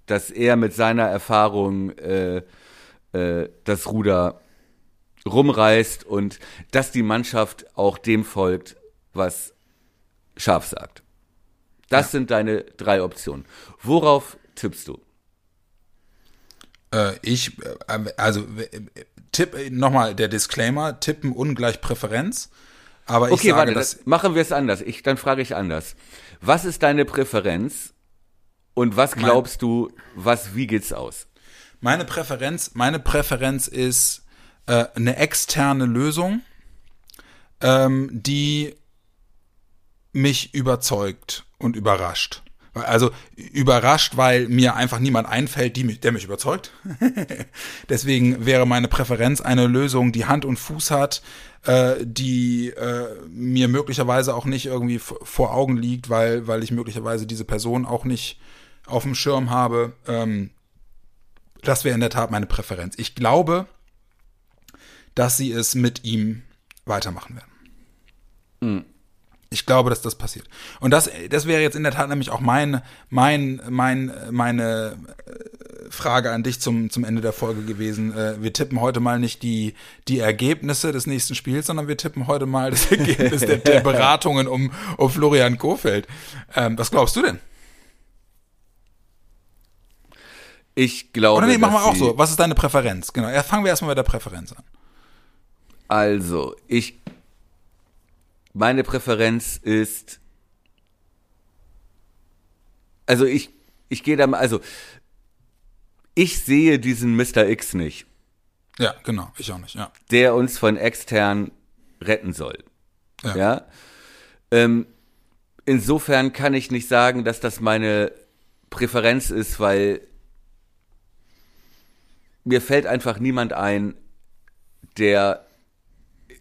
dass er mit seiner Erfahrung äh, äh, das Ruder rumreißt und dass die Mannschaft auch dem folgt, was Scharf sagt. Das ja. sind deine drei Optionen. Worauf tippst du? Äh, ich, äh, also Tipp, nochmal der Disclaimer, tippen ungleich Präferenz. Aber ich okay, sage, warte, das machen wir es anders. Ich, dann frage ich anders. Was ist deine Präferenz und was glaubst du, was, wie geht's aus? Meine Präferenz, meine Präferenz ist äh, eine externe Lösung, ähm, die mich überzeugt und überrascht. Also überrascht, weil mir einfach niemand einfällt, mich, der mich überzeugt. Deswegen wäre meine Präferenz eine Lösung, die Hand und Fuß hat, äh, die äh, mir möglicherweise auch nicht irgendwie vor Augen liegt, weil, weil ich möglicherweise diese Person auch nicht auf dem Schirm habe. Ähm, das wäre in der Tat meine Präferenz. Ich glaube, dass sie es mit ihm weitermachen werden. Mhm. Ich glaube, dass das passiert. Und das, das wäre jetzt in der Tat nämlich auch mein, mein, mein, meine äh, Frage an dich zum, zum Ende der Folge gewesen. Äh, wir tippen heute mal nicht die, die Ergebnisse des nächsten Spiels, sondern wir tippen heute mal das Ergebnis der, der Beratungen um, um Florian Kofeld. Ähm, was glaubst du denn? Ich glaube. Oder nee, machen wir auch so. Was ist deine Präferenz? Genau. Ja, fangen wir erstmal mit der Präferenz an. Also, ich meine Präferenz ist, also ich, ich gehe da mal, also ich sehe diesen Mr. X nicht. Ja, genau, ich auch nicht, ja. Der uns von extern retten soll. Ja. ja? Ähm, insofern kann ich nicht sagen, dass das meine Präferenz ist, weil mir fällt einfach niemand ein, der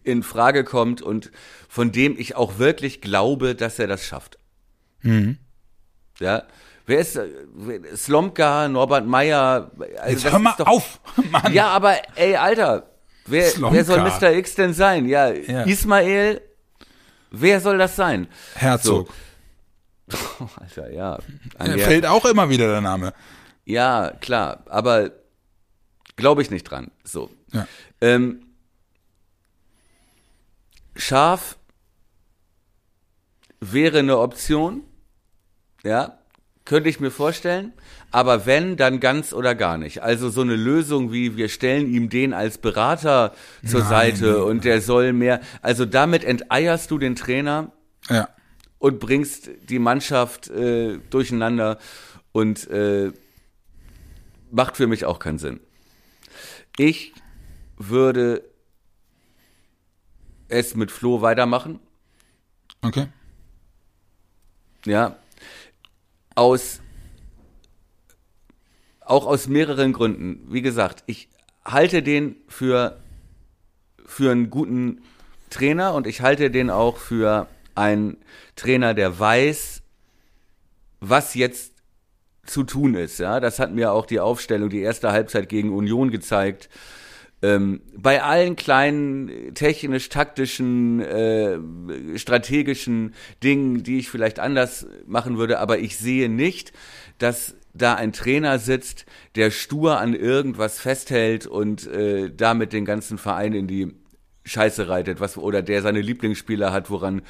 in Frage kommt und von dem ich auch wirklich glaube, dass er das schafft. Mhm. Ja. Wer ist Slomka, Norbert Meyer? Also Jetzt hör mal doch, auf, Mann. Ja, aber ey, Alter, wer, wer soll Mr. X denn sein? Ja, ja, Ismael, wer soll das sein? Herzog. So. Alter, ja. ja fällt auch immer wieder der Name. Ja, klar, aber glaube ich nicht dran. So. Ja. Ähm, Schaf wäre eine Option, ja, könnte ich mir vorstellen. Aber wenn, dann ganz oder gar nicht. Also so eine Lösung wie wir stellen ihm den als Berater zur Nein, Seite und der soll mehr. Also damit enteierst du den Trainer ja. und bringst die Mannschaft äh, durcheinander und äh, macht für mich auch keinen Sinn. Ich würde es mit Flo weitermachen. Okay. Ja. Aus auch aus mehreren Gründen. Wie gesagt, ich halte den für für einen guten Trainer und ich halte den auch für einen Trainer, der weiß, was jetzt zu tun ist. Ja, das hat mir auch die Aufstellung, die erste Halbzeit gegen Union gezeigt. Ähm, bei allen kleinen technisch-taktischen, äh, strategischen Dingen, die ich vielleicht anders machen würde, aber ich sehe nicht, dass da ein Trainer sitzt, der stur an irgendwas festhält und äh, damit den ganzen Verein in die Scheiße reitet, was oder der seine Lieblingsspieler hat, woran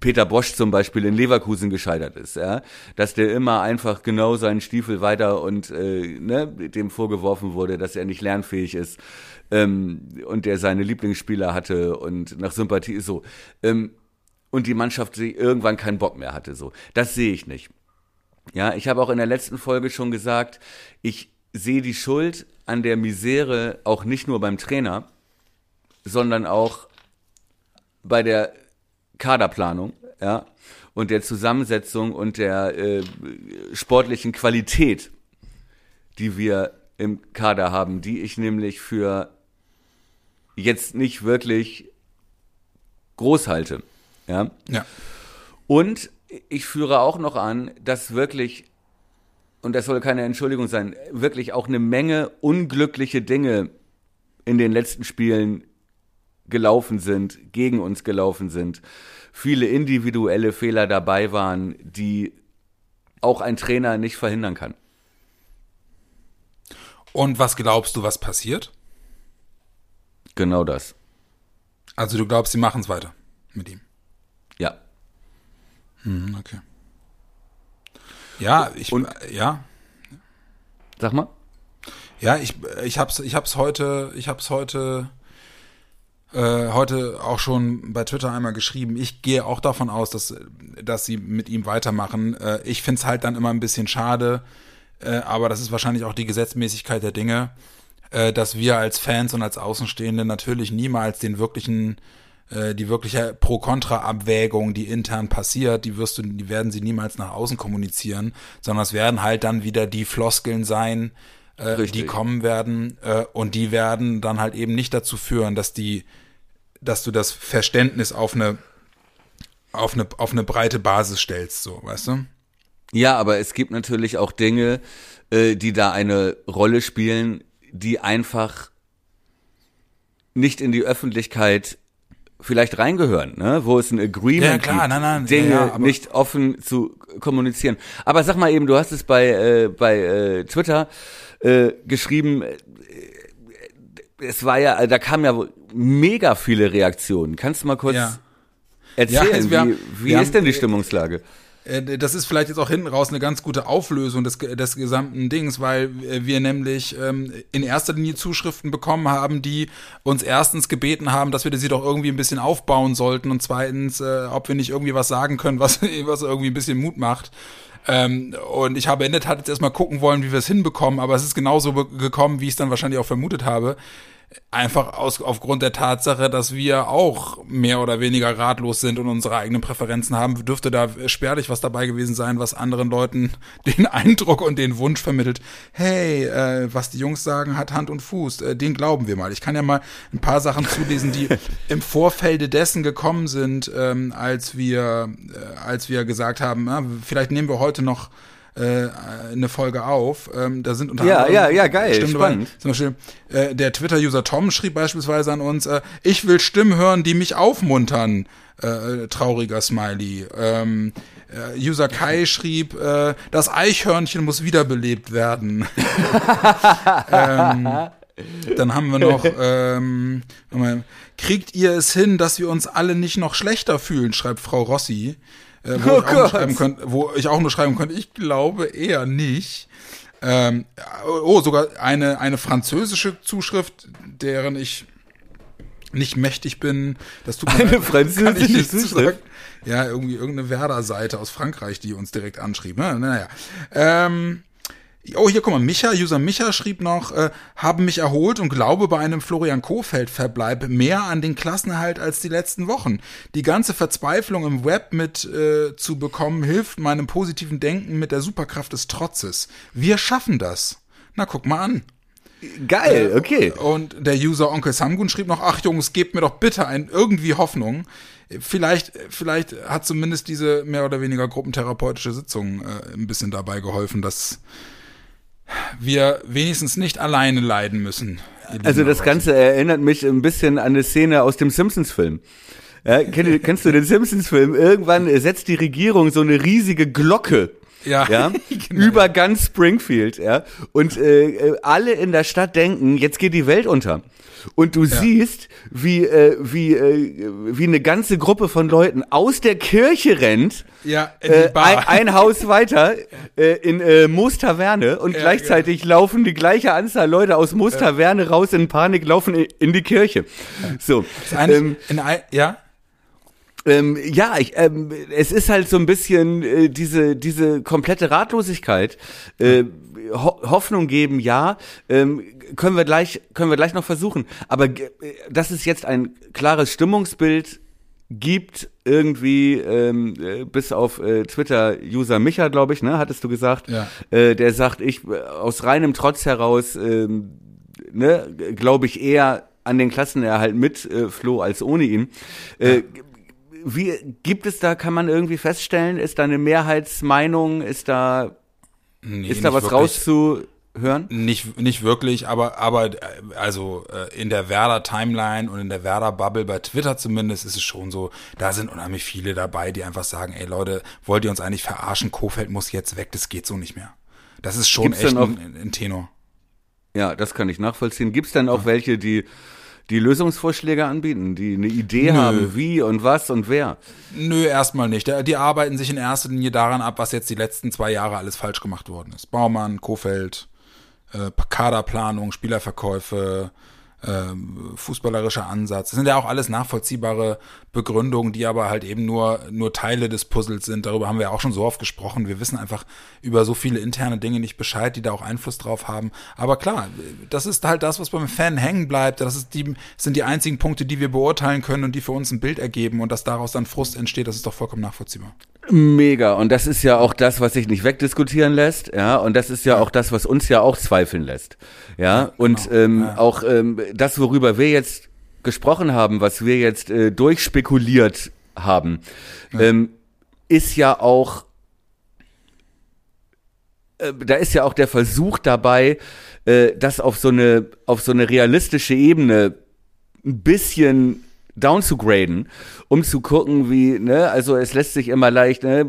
Peter Bosch zum Beispiel in Leverkusen gescheitert ist, ja, dass der immer einfach genau seinen Stiefel weiter und äh, ne, dem vorgeworfen wurde, dass er nicht lernfähig ist ähm, und der seine Lieblingsspieler hatte und nach Sympathie so ähm, und die Mannschaft irgendwann keinen Bock mehr hatte, so das sehe ich nicht. Ja, ich habe auch in der letzten Folge schon gesagt, ich sehe die Schuld an der Misere auch nicht nur beim Trainer, sondern auch bei der Kaderplanung, ja, und der Zusammensetzung und der äh, sportlichen Qualität, die wir im Kader haben, die ich nämlich für jetzt nicht wirklich groß halte. Ja. ja. Und ich führe auch noch an, dass wirklich, und das soll keine Entschuldigung sein, wirklich auch eine Menge unglückliche Dinge in den letzten Spielen gelaufen sind, gegen uns gelaufen sind, viele individuelle Fehler dabei waren, die auch ein Trainer nicht verhindern kann. Und was glaubst du, was passiert? Genau das. Also du glaubst, sie machen es weiter mit ihm? Ja. Hm, okay. Ja, ich, Und, ja. Sag mal. Ja, ich, ich hab's, ich hab's heute, ich hab's heute äh, heute auch schon bei Twitter einmal geschrieben. Ich gehe auch davon aus, dass, dass sie mit ihm weitermachen. Äh, ich finde es halt dann immer ein bisschen schade, äh, aber das ist wahrscheinlich auch die Gesetzmäßigkeit der Dinge, äh, dass wir als Fans und als Außenstehende natürlich niemals den wirklichen äh, die wirkliche Pro-Kontra-Abwägung, die intern passiert, die wirst du, die werden sie niemals nach außen kommunizieren, sondern es werden halt dann wieder die Floskeln sein, äh, die kommen werden äh, und die werden dann halt eben nicht dazu führen, dass die dass du das Verständnis auf eine, auf eine, auf eine breite Basis stellst, so, weißt du? Ja, aber es gibt natürlich auch Dinge, äh, die da eine Rolle spielen, die einfach nicht in die Öffentlichkeit vielleicht reingehören, ne? wo es ein Agreement ja, klar, gibt, nein, nein, Dinge ja, ja, nicht offen zu kommunizieren. Aber sag mal eben, du hast es bei äh, bei äh, Twitter äh, geschrieben, es war ja, da kamen ja mega viele Reaktionen. Kannst du mal kurz ja. erzählen, ja, also wir, wie, wie ist denn die Stimmungslage? Äh, das ist vielleicht jetzt auch hinten raus eine ganz gute Auflösung des, des gesamten Dings, weil wir nämlich ähm, in erster Linie Zuschriften bekommen haben, die uns erstens gebeten haben, dass wir sie doch irgendwie ein bisschen aufbauen sollten und zweitens, äh, ob wir nicht irgendwie was sagen können, was, was irgendwie ein bisschen Mut macht. Ähm, und ich habe in der Tat jetzt erstmal gucken wollen, wie wir es hinbekommen, aber es ist genauso gekommen, wie ich es dann wahrscheinlich auch vermutet habe. Einfach aus, aufgrund der Tatsache, dass wir auch mehr oder weniger ratlos sind und unsere eigenen Präferenzen haben, dürfte da spärlich was dabei gewesen sein, was anderen Leuten den Eindruck und den Wunsch vermittelt, hey, äh, was die Jungs sagen, hat Hand und Fuß, äh, den glauben wir mal. Ich kann ja mal ein paar Sachen zulesen, die im Vorfelde dessen gekommen sind, ähm, als wir, äh, als wir gesagt haben, äh, vielleicht nehmen wir heute noch äh, eine Folge auf. Ähm, da sind unter ja, anderem ja, ja, geil, Stimmen spannend. Dabei. Zum Beispiel äh, der Twitter-User Tom schrieb beispielsweise an uns: äh, Ich will Stimmen hören, die mich aufmuntern. Äh, trauriger Smiley. Ähm, äh, User Kai schrieb: äh, Das Eichhörnchen muss wiederbelebt werden. ähm, dann haben wir noch, ähm, kriegt ihr es hin, dass wir uns alle nicht noch schlechter fühlen, schreibt Frau Rossi äh, wo, oh ich auch schreiben könnte, wo ich auch nur schreiben könnte, ich glaube eher nicht. Ähm, oh, sogar eine, eine französische Zuschrift, deren ich nicht mächtig bin. Das tut mir eine leid, französische Zuschrift? Ja, irgendwie irgendeine Werder-Seite aus Frankreich, die uns direkt anschrieb. Ne? Naja. Ähm, Oh, hier, guck mal, Micha, User Micha schrieb noch, äh, haben mich erholt und glaube bei einem Florian Kofeld-Verbleib mehr an den Klassenerhalt als die letzten Wochen. Die ganze Verzweiflung im Web mit äh, zu bekommen, hilft meinem positiven Denken mit der Superkraft des Trotzes. Wir schaffen das. Na, guck mal an. Geil, okay. Und der User Onkel Samgun schrieb noch, ach Jungs, gebt mir doch bitte ein irgendwie Hoffnung. Vielleicht, vielleicht hat zumindest diese mehr oder weniger gruppentherapeutische Sitzung äh, ein bisschen dabei geholfen, dass wir wenigstens nicht alleine leiden müssen. Also das Ganze erinnert mich ein bisschen an eine Szene aus dem Simpsons-Film. Ja, kennst, kennst du den Simpsons-Film? Irgendwann setzt die Regierung so eine riesige Glocke ja, ja genau. über ganz Springfield, ja. Und äh, alle in der Stadt denken, jetzt geht die Welt unter. Und du ja. siehst, wie äh, wie äh, wie eine ganze Gruppe von Leuten aus der Kirche rennt, ja, äh. Äh, ein, ein, Haus weiter äh, in äh, Moos Taverne und ja, gleichzeitig genau. laufen die gleiche Anzahl Leute aus Moos Taverne raus in Panik, laufen in, in die Kirche. So, ähm, in, ja. Ähm, ja, ich, ähm, es ist halt so ein bisschen äh, diese diese komplette Ratlosigkeit. Äh, Ho Hoffnung geben, ja, ähm, können wir gleich können wir gleich noch versuchen. Aber äh, dass es jetzt ein klares Stimmungsbild gibt irgendwie ähm, äh, bis auf äh, Twitter User Micha, glaube ich, ne, hattest du gesagt, ja. äh, der sagt, ich äh, aus reinem Trotz heraus, ähm, ne, glaube ich eher an den Klassenerhalt mit äh, Flo als ohne ihn. Äh, ja wie gibt es da, kann man irgendwie feststellen, ist da eine Mehrheitsmeinung, ist da, nee, ist da was wirklich. rauszuhören? Nicht, nicht wirklich, aber, aber, also, äh, in der Werder Timeline und in der Werder Bubble bei Twitter zumindest ist es schon so, da sind unheimlich viele dabei, die einfach sagen, ey Leute, wollt ihr uns eigentlich verarschen? Kofeld muss jetzt weg, das geht so nicht mehr. Das ist schon Gibt's echt ein, ein Tenor. Ja, das kann ich nachvollziehen. Gibt es denn auch ja. welche, die die Lösungsvorschläge anbieten, die eine Idee Nö. haben, wie und was und wer? Nö, erstmal nicht. Die arbeiten sich in erster Linie daran ab, was jetzt die letzten zwei Jahre alles falsch gemacht worden ist. Baumann, Kofeld, äh, Kaderplanung, Spielerverkäufe, fußballerischer Ansatz. Das sind ja auch alles nachvollziehbare Begründungen, die aber halt eben nur, nur Teile des Puzzles sind. Darüber haben wir auch schon so oft gesprochen. Wir wissen einfach über so viele interne Dinge nicht Bescheid, die da auch Einfluss drauf haben. Aber klar, das ist halt das, was beim Fan hängen bleibt. Das ist die, sind die einzigen Punkte, die wir beurteilen können und die für uns ein Bild ergeben und dass daraus dann Frust entsteht, das ist doch vollkommen nachvollziehbar. Mega. Und das ist ja auch das, was sich nicht wegdiskutieren lässt. Ja. Und das ist ja, auch das, was uns ja auch zweifeln lässt. Ja. ja und genau. ähm, ja. auch ähm, das, worüber wir jetzt gesprochen haben, was wir jetzt äh, durchspekuliert haben, ähm, ist ja auch, äh, da ist ja auch der Versuch dabei, äh, das auf so eine, auf so eine realistische Ebene ein bisschen down zu graden, um zu gucken, wie, ne, also es lässt sich immer leicht, ne,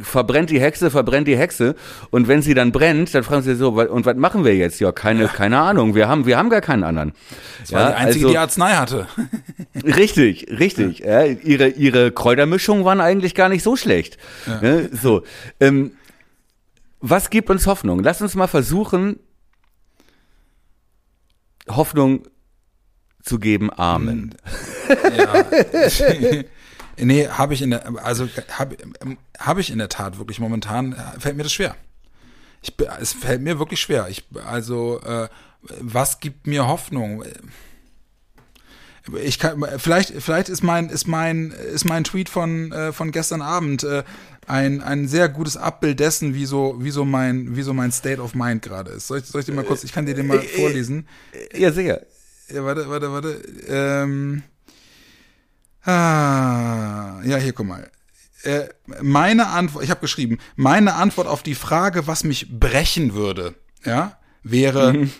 verbrennt die Hexe, verbrennt die Hexe und wenn sie dann brennt, dann fragen sie so, und was machen wir jetzt? Ja, keine, ja. keine Ahnung, wir haben, wir haben gar keinen anderen. Das war ja, die einzige, also, die Arznei hatte. richtig, richtig, ja. ja. ihre, ihre Kräutermischungen waren eigentlich gar nicht so schlecht. Ne, so, ähm, was gibt uns Hoffnung? Lass uns mal versuchen, Hoffnung zu geben. Amen. Ja. nee, habe ich in der, also habe hab ich in der Tat wirklich momentan, fällt mir das schwer. Ich, es fällt mir wirklich schwer. Ich, also, äh, was gibt mir Hoffnung? Ich kann, vielleicht, vielleicht ist mein, ist mein, ist mein Tweet von, äh, von gestern Abend äh, ein, ein sehr gutes Abbild dessen, wie so, wie so mein, wie so mein State of Mind gerade ist. Soll ich, soll ich dir mal kurz, ich kann dir den mal äh, äh, vorlesen. Ja, sicher. Ja, warte, warte, warte. Ähm, ah, ja, hier, guck mal. Äh, meine Antwort, ich habe geschrieben, meine Antwort auf die Frage, was mich brechen würde, ja, wäre mhm.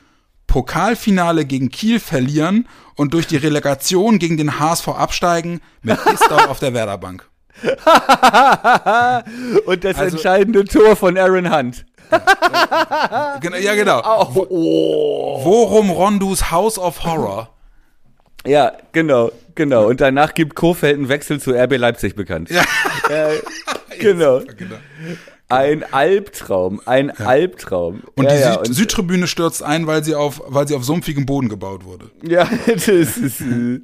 Pokalfinale gegen Kiel verlieren und durch die Relegation gegen den HSV absteigen mit Isdau auf der Werderbank. und das also, entscheidende Tor von Aaron Hunt. Ja, ja genau. Oh, oh. Worum Rondus House of Horror? Ja, genau, genau. Und danach gibt Kofeld einen Wechsel zu RB Leipzig bekannt. Ja. Äh, genau. genau. Ein Albtraum, ein ja. Albtraum. Und ja, die ja, Süd Südtribüne stürzt ein, weil sie auf, weil sie auf sumpfigem Boden gebaut wurde. Ja, das ist. Äh,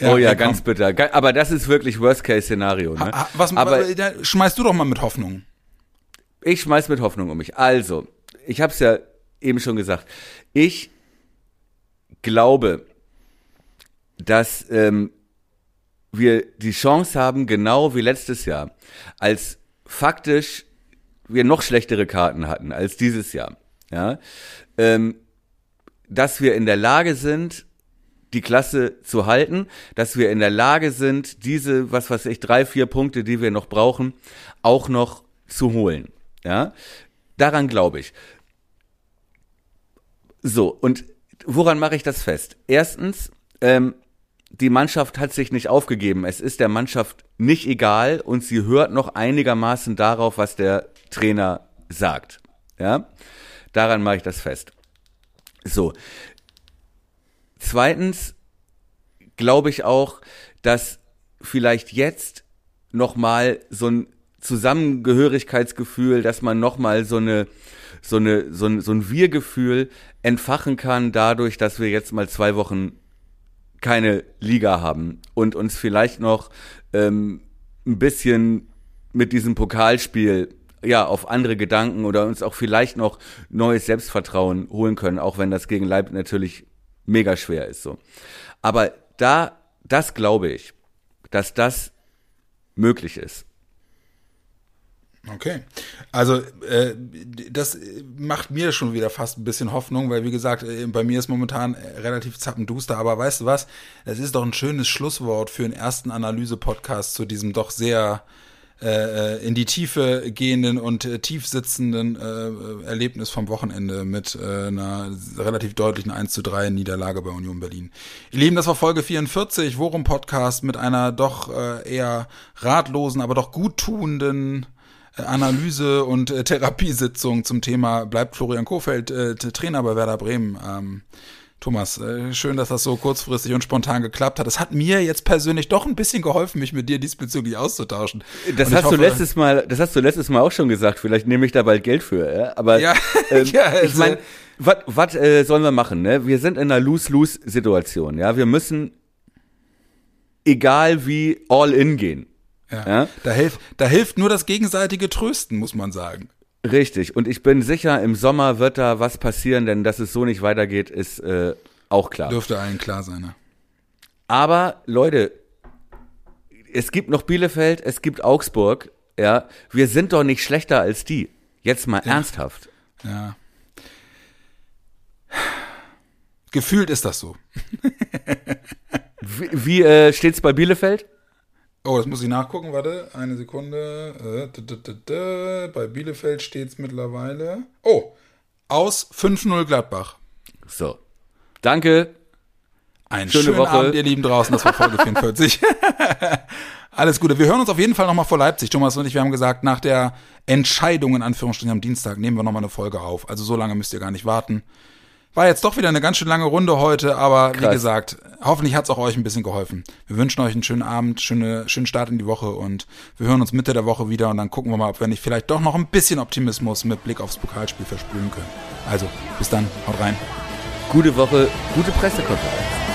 oh ja, ganz bitter. Aber das ist wirklich Worst-Case-Szenario. Ne? was, Aber, schmeißt du doch mal mit Hoffnung. Ich schmeiß mit Hoffnung um mich. Also, ich habe es ja eben schon gesagt. Ich glaube, dass ähm, wir die Chance haben, genau wie letztes Jahr, als faktisch wir noch schlechtere Karten hatten als dieses Jahr, ja, ähm, dass wir in der Lage sind, die Klasse zu halten, dass wir in der Lage sind, diese, was weiß ich, drei, vier Punkte, die wir noch brauchen, auch noch zu holen. Ja, daran glaube ich. So, und woran mache ich das fest? Erstens, ähm, die Mannschaft hat sich nicht aufgegeben. Es ist der Mannschaft nicht egal und sie hört noch einigermaßen darauf, was der Trainer sagt. Ja, daran mache ich das fest. So. Zweitens glaube ich auch, dass vielleicht jetzt noch mal so ein Zusammengehörigkeitsgefühl, dass man noch mal so eine so eine so ein, so ein Wir-Gefühl entfachen kann dadurch, dass wir jetzt mal zwei Wochen keine Liga haben und uns vielleicht noch ähm, ein bisschen mit diesem Pokalspiel ja auf andere Gedanken oder uns auch vielleicht noch neues Selbstvertrauen holen können, auch wenn das gegen Leipzig natürlich mega schwer ist so. Aber da das glaube ich, dass das möglich ist. Okay. Also äh, das macht mir schon wieder fast ein bisschen Hoffnung, weil wie gesagt, äh, bei mir ist momentan äh, relativ zappenduster, aber weißt du was? Es ist doch ein schönes Schlusswort für einen ersten Analyse-Podcast zu diesem doch sehr äh, in die Tiefe gehenden und äh, tief sitzenden äh, Erlebnis vom Wochenende mit äh, einer relativ deutlichen 1 zu 3 Niederlage bei Union Berlin. Ihr Lieben, das war Folge 44, Worum Podcast mit einer doch äh, eher ratlosen, aber doch guttuenden Analyse und äh, Therapiesitzung zum Thema bleibt Florian Kofeld äh, Trainer bei Werder Bremen. Ähm, Thomas, äh, schön, dass das so kurzfristig und spontan geklappt hat. Das hat mir jetzt persönlich doch ein bisschen geholfen, mich mit dir diesbezüglich auszutauschen. Das hast hoffe, du letztes Mal, das hast du letztes Mal auch schon gesagt. Vielleicht nehme ich da bald Geld für. Ja? Aber ja, ähm, ja also, ich meine, was äh, sollen wir machen? Ne? Wir sind in einer Lose-Lose-Situation. Ja, wir müssen egal wie all in gehen. Ja. ja? Da, hilft, da hilft nur das gegenseitige Trösten, muss man sagen. Richtig. Und ich bin sicher, im Sommer wird da was passieren, denn dass es so nicht weitergeht, ist äh, auch klar. Dürfte allen klar sein, ne? Aber Leute, es gibt noch Bielefeld, es gibt Augsburg, ja. Wir sind doch nicht schlechter als die. Jetzt mal ja. ernsthaft. Ja. Gefühlt ist das so. wie wie äh, steht's bei Bielefeld? Oh, das muss ich nachgucken, warte, eine Sekunde. Äh, Bei Bielefeld steht es mittlerweile. Oh, aus 5-0 Gladbach. So. Danke. Einen Schöne Woche. Abend, ihr Lieben draußen, das war Folge 44. Alles Gute. Wir hören uns auf jeden Fall nochmal vor Leipzig. Thomas und ich, wir haben gesagt, nach der Entscheidung in Anführungsstrichen am Dienstag nehmen wir nochmal eine Folge auf. Also so lange müsst ihr gar nicht warten. War jetzt doch wieder eine ganz schön lange Runde heute, aber Krass. wie gesagt, hoffentlich hat es auch euch ein bisschen geholfen. Wir wünschen euch einen schönen Abend, schöne, schönen Start in die Woche und wir hören uns Mitte der Woche wieder und dann gucken wir mal, ob wir nicht vielleicht doch noch ein bisschen Optimismus mit Blick aufs Pokalspiel versprühen können. Also, bis dann, haut rein. Gute Woche, gute Pressekonferenz.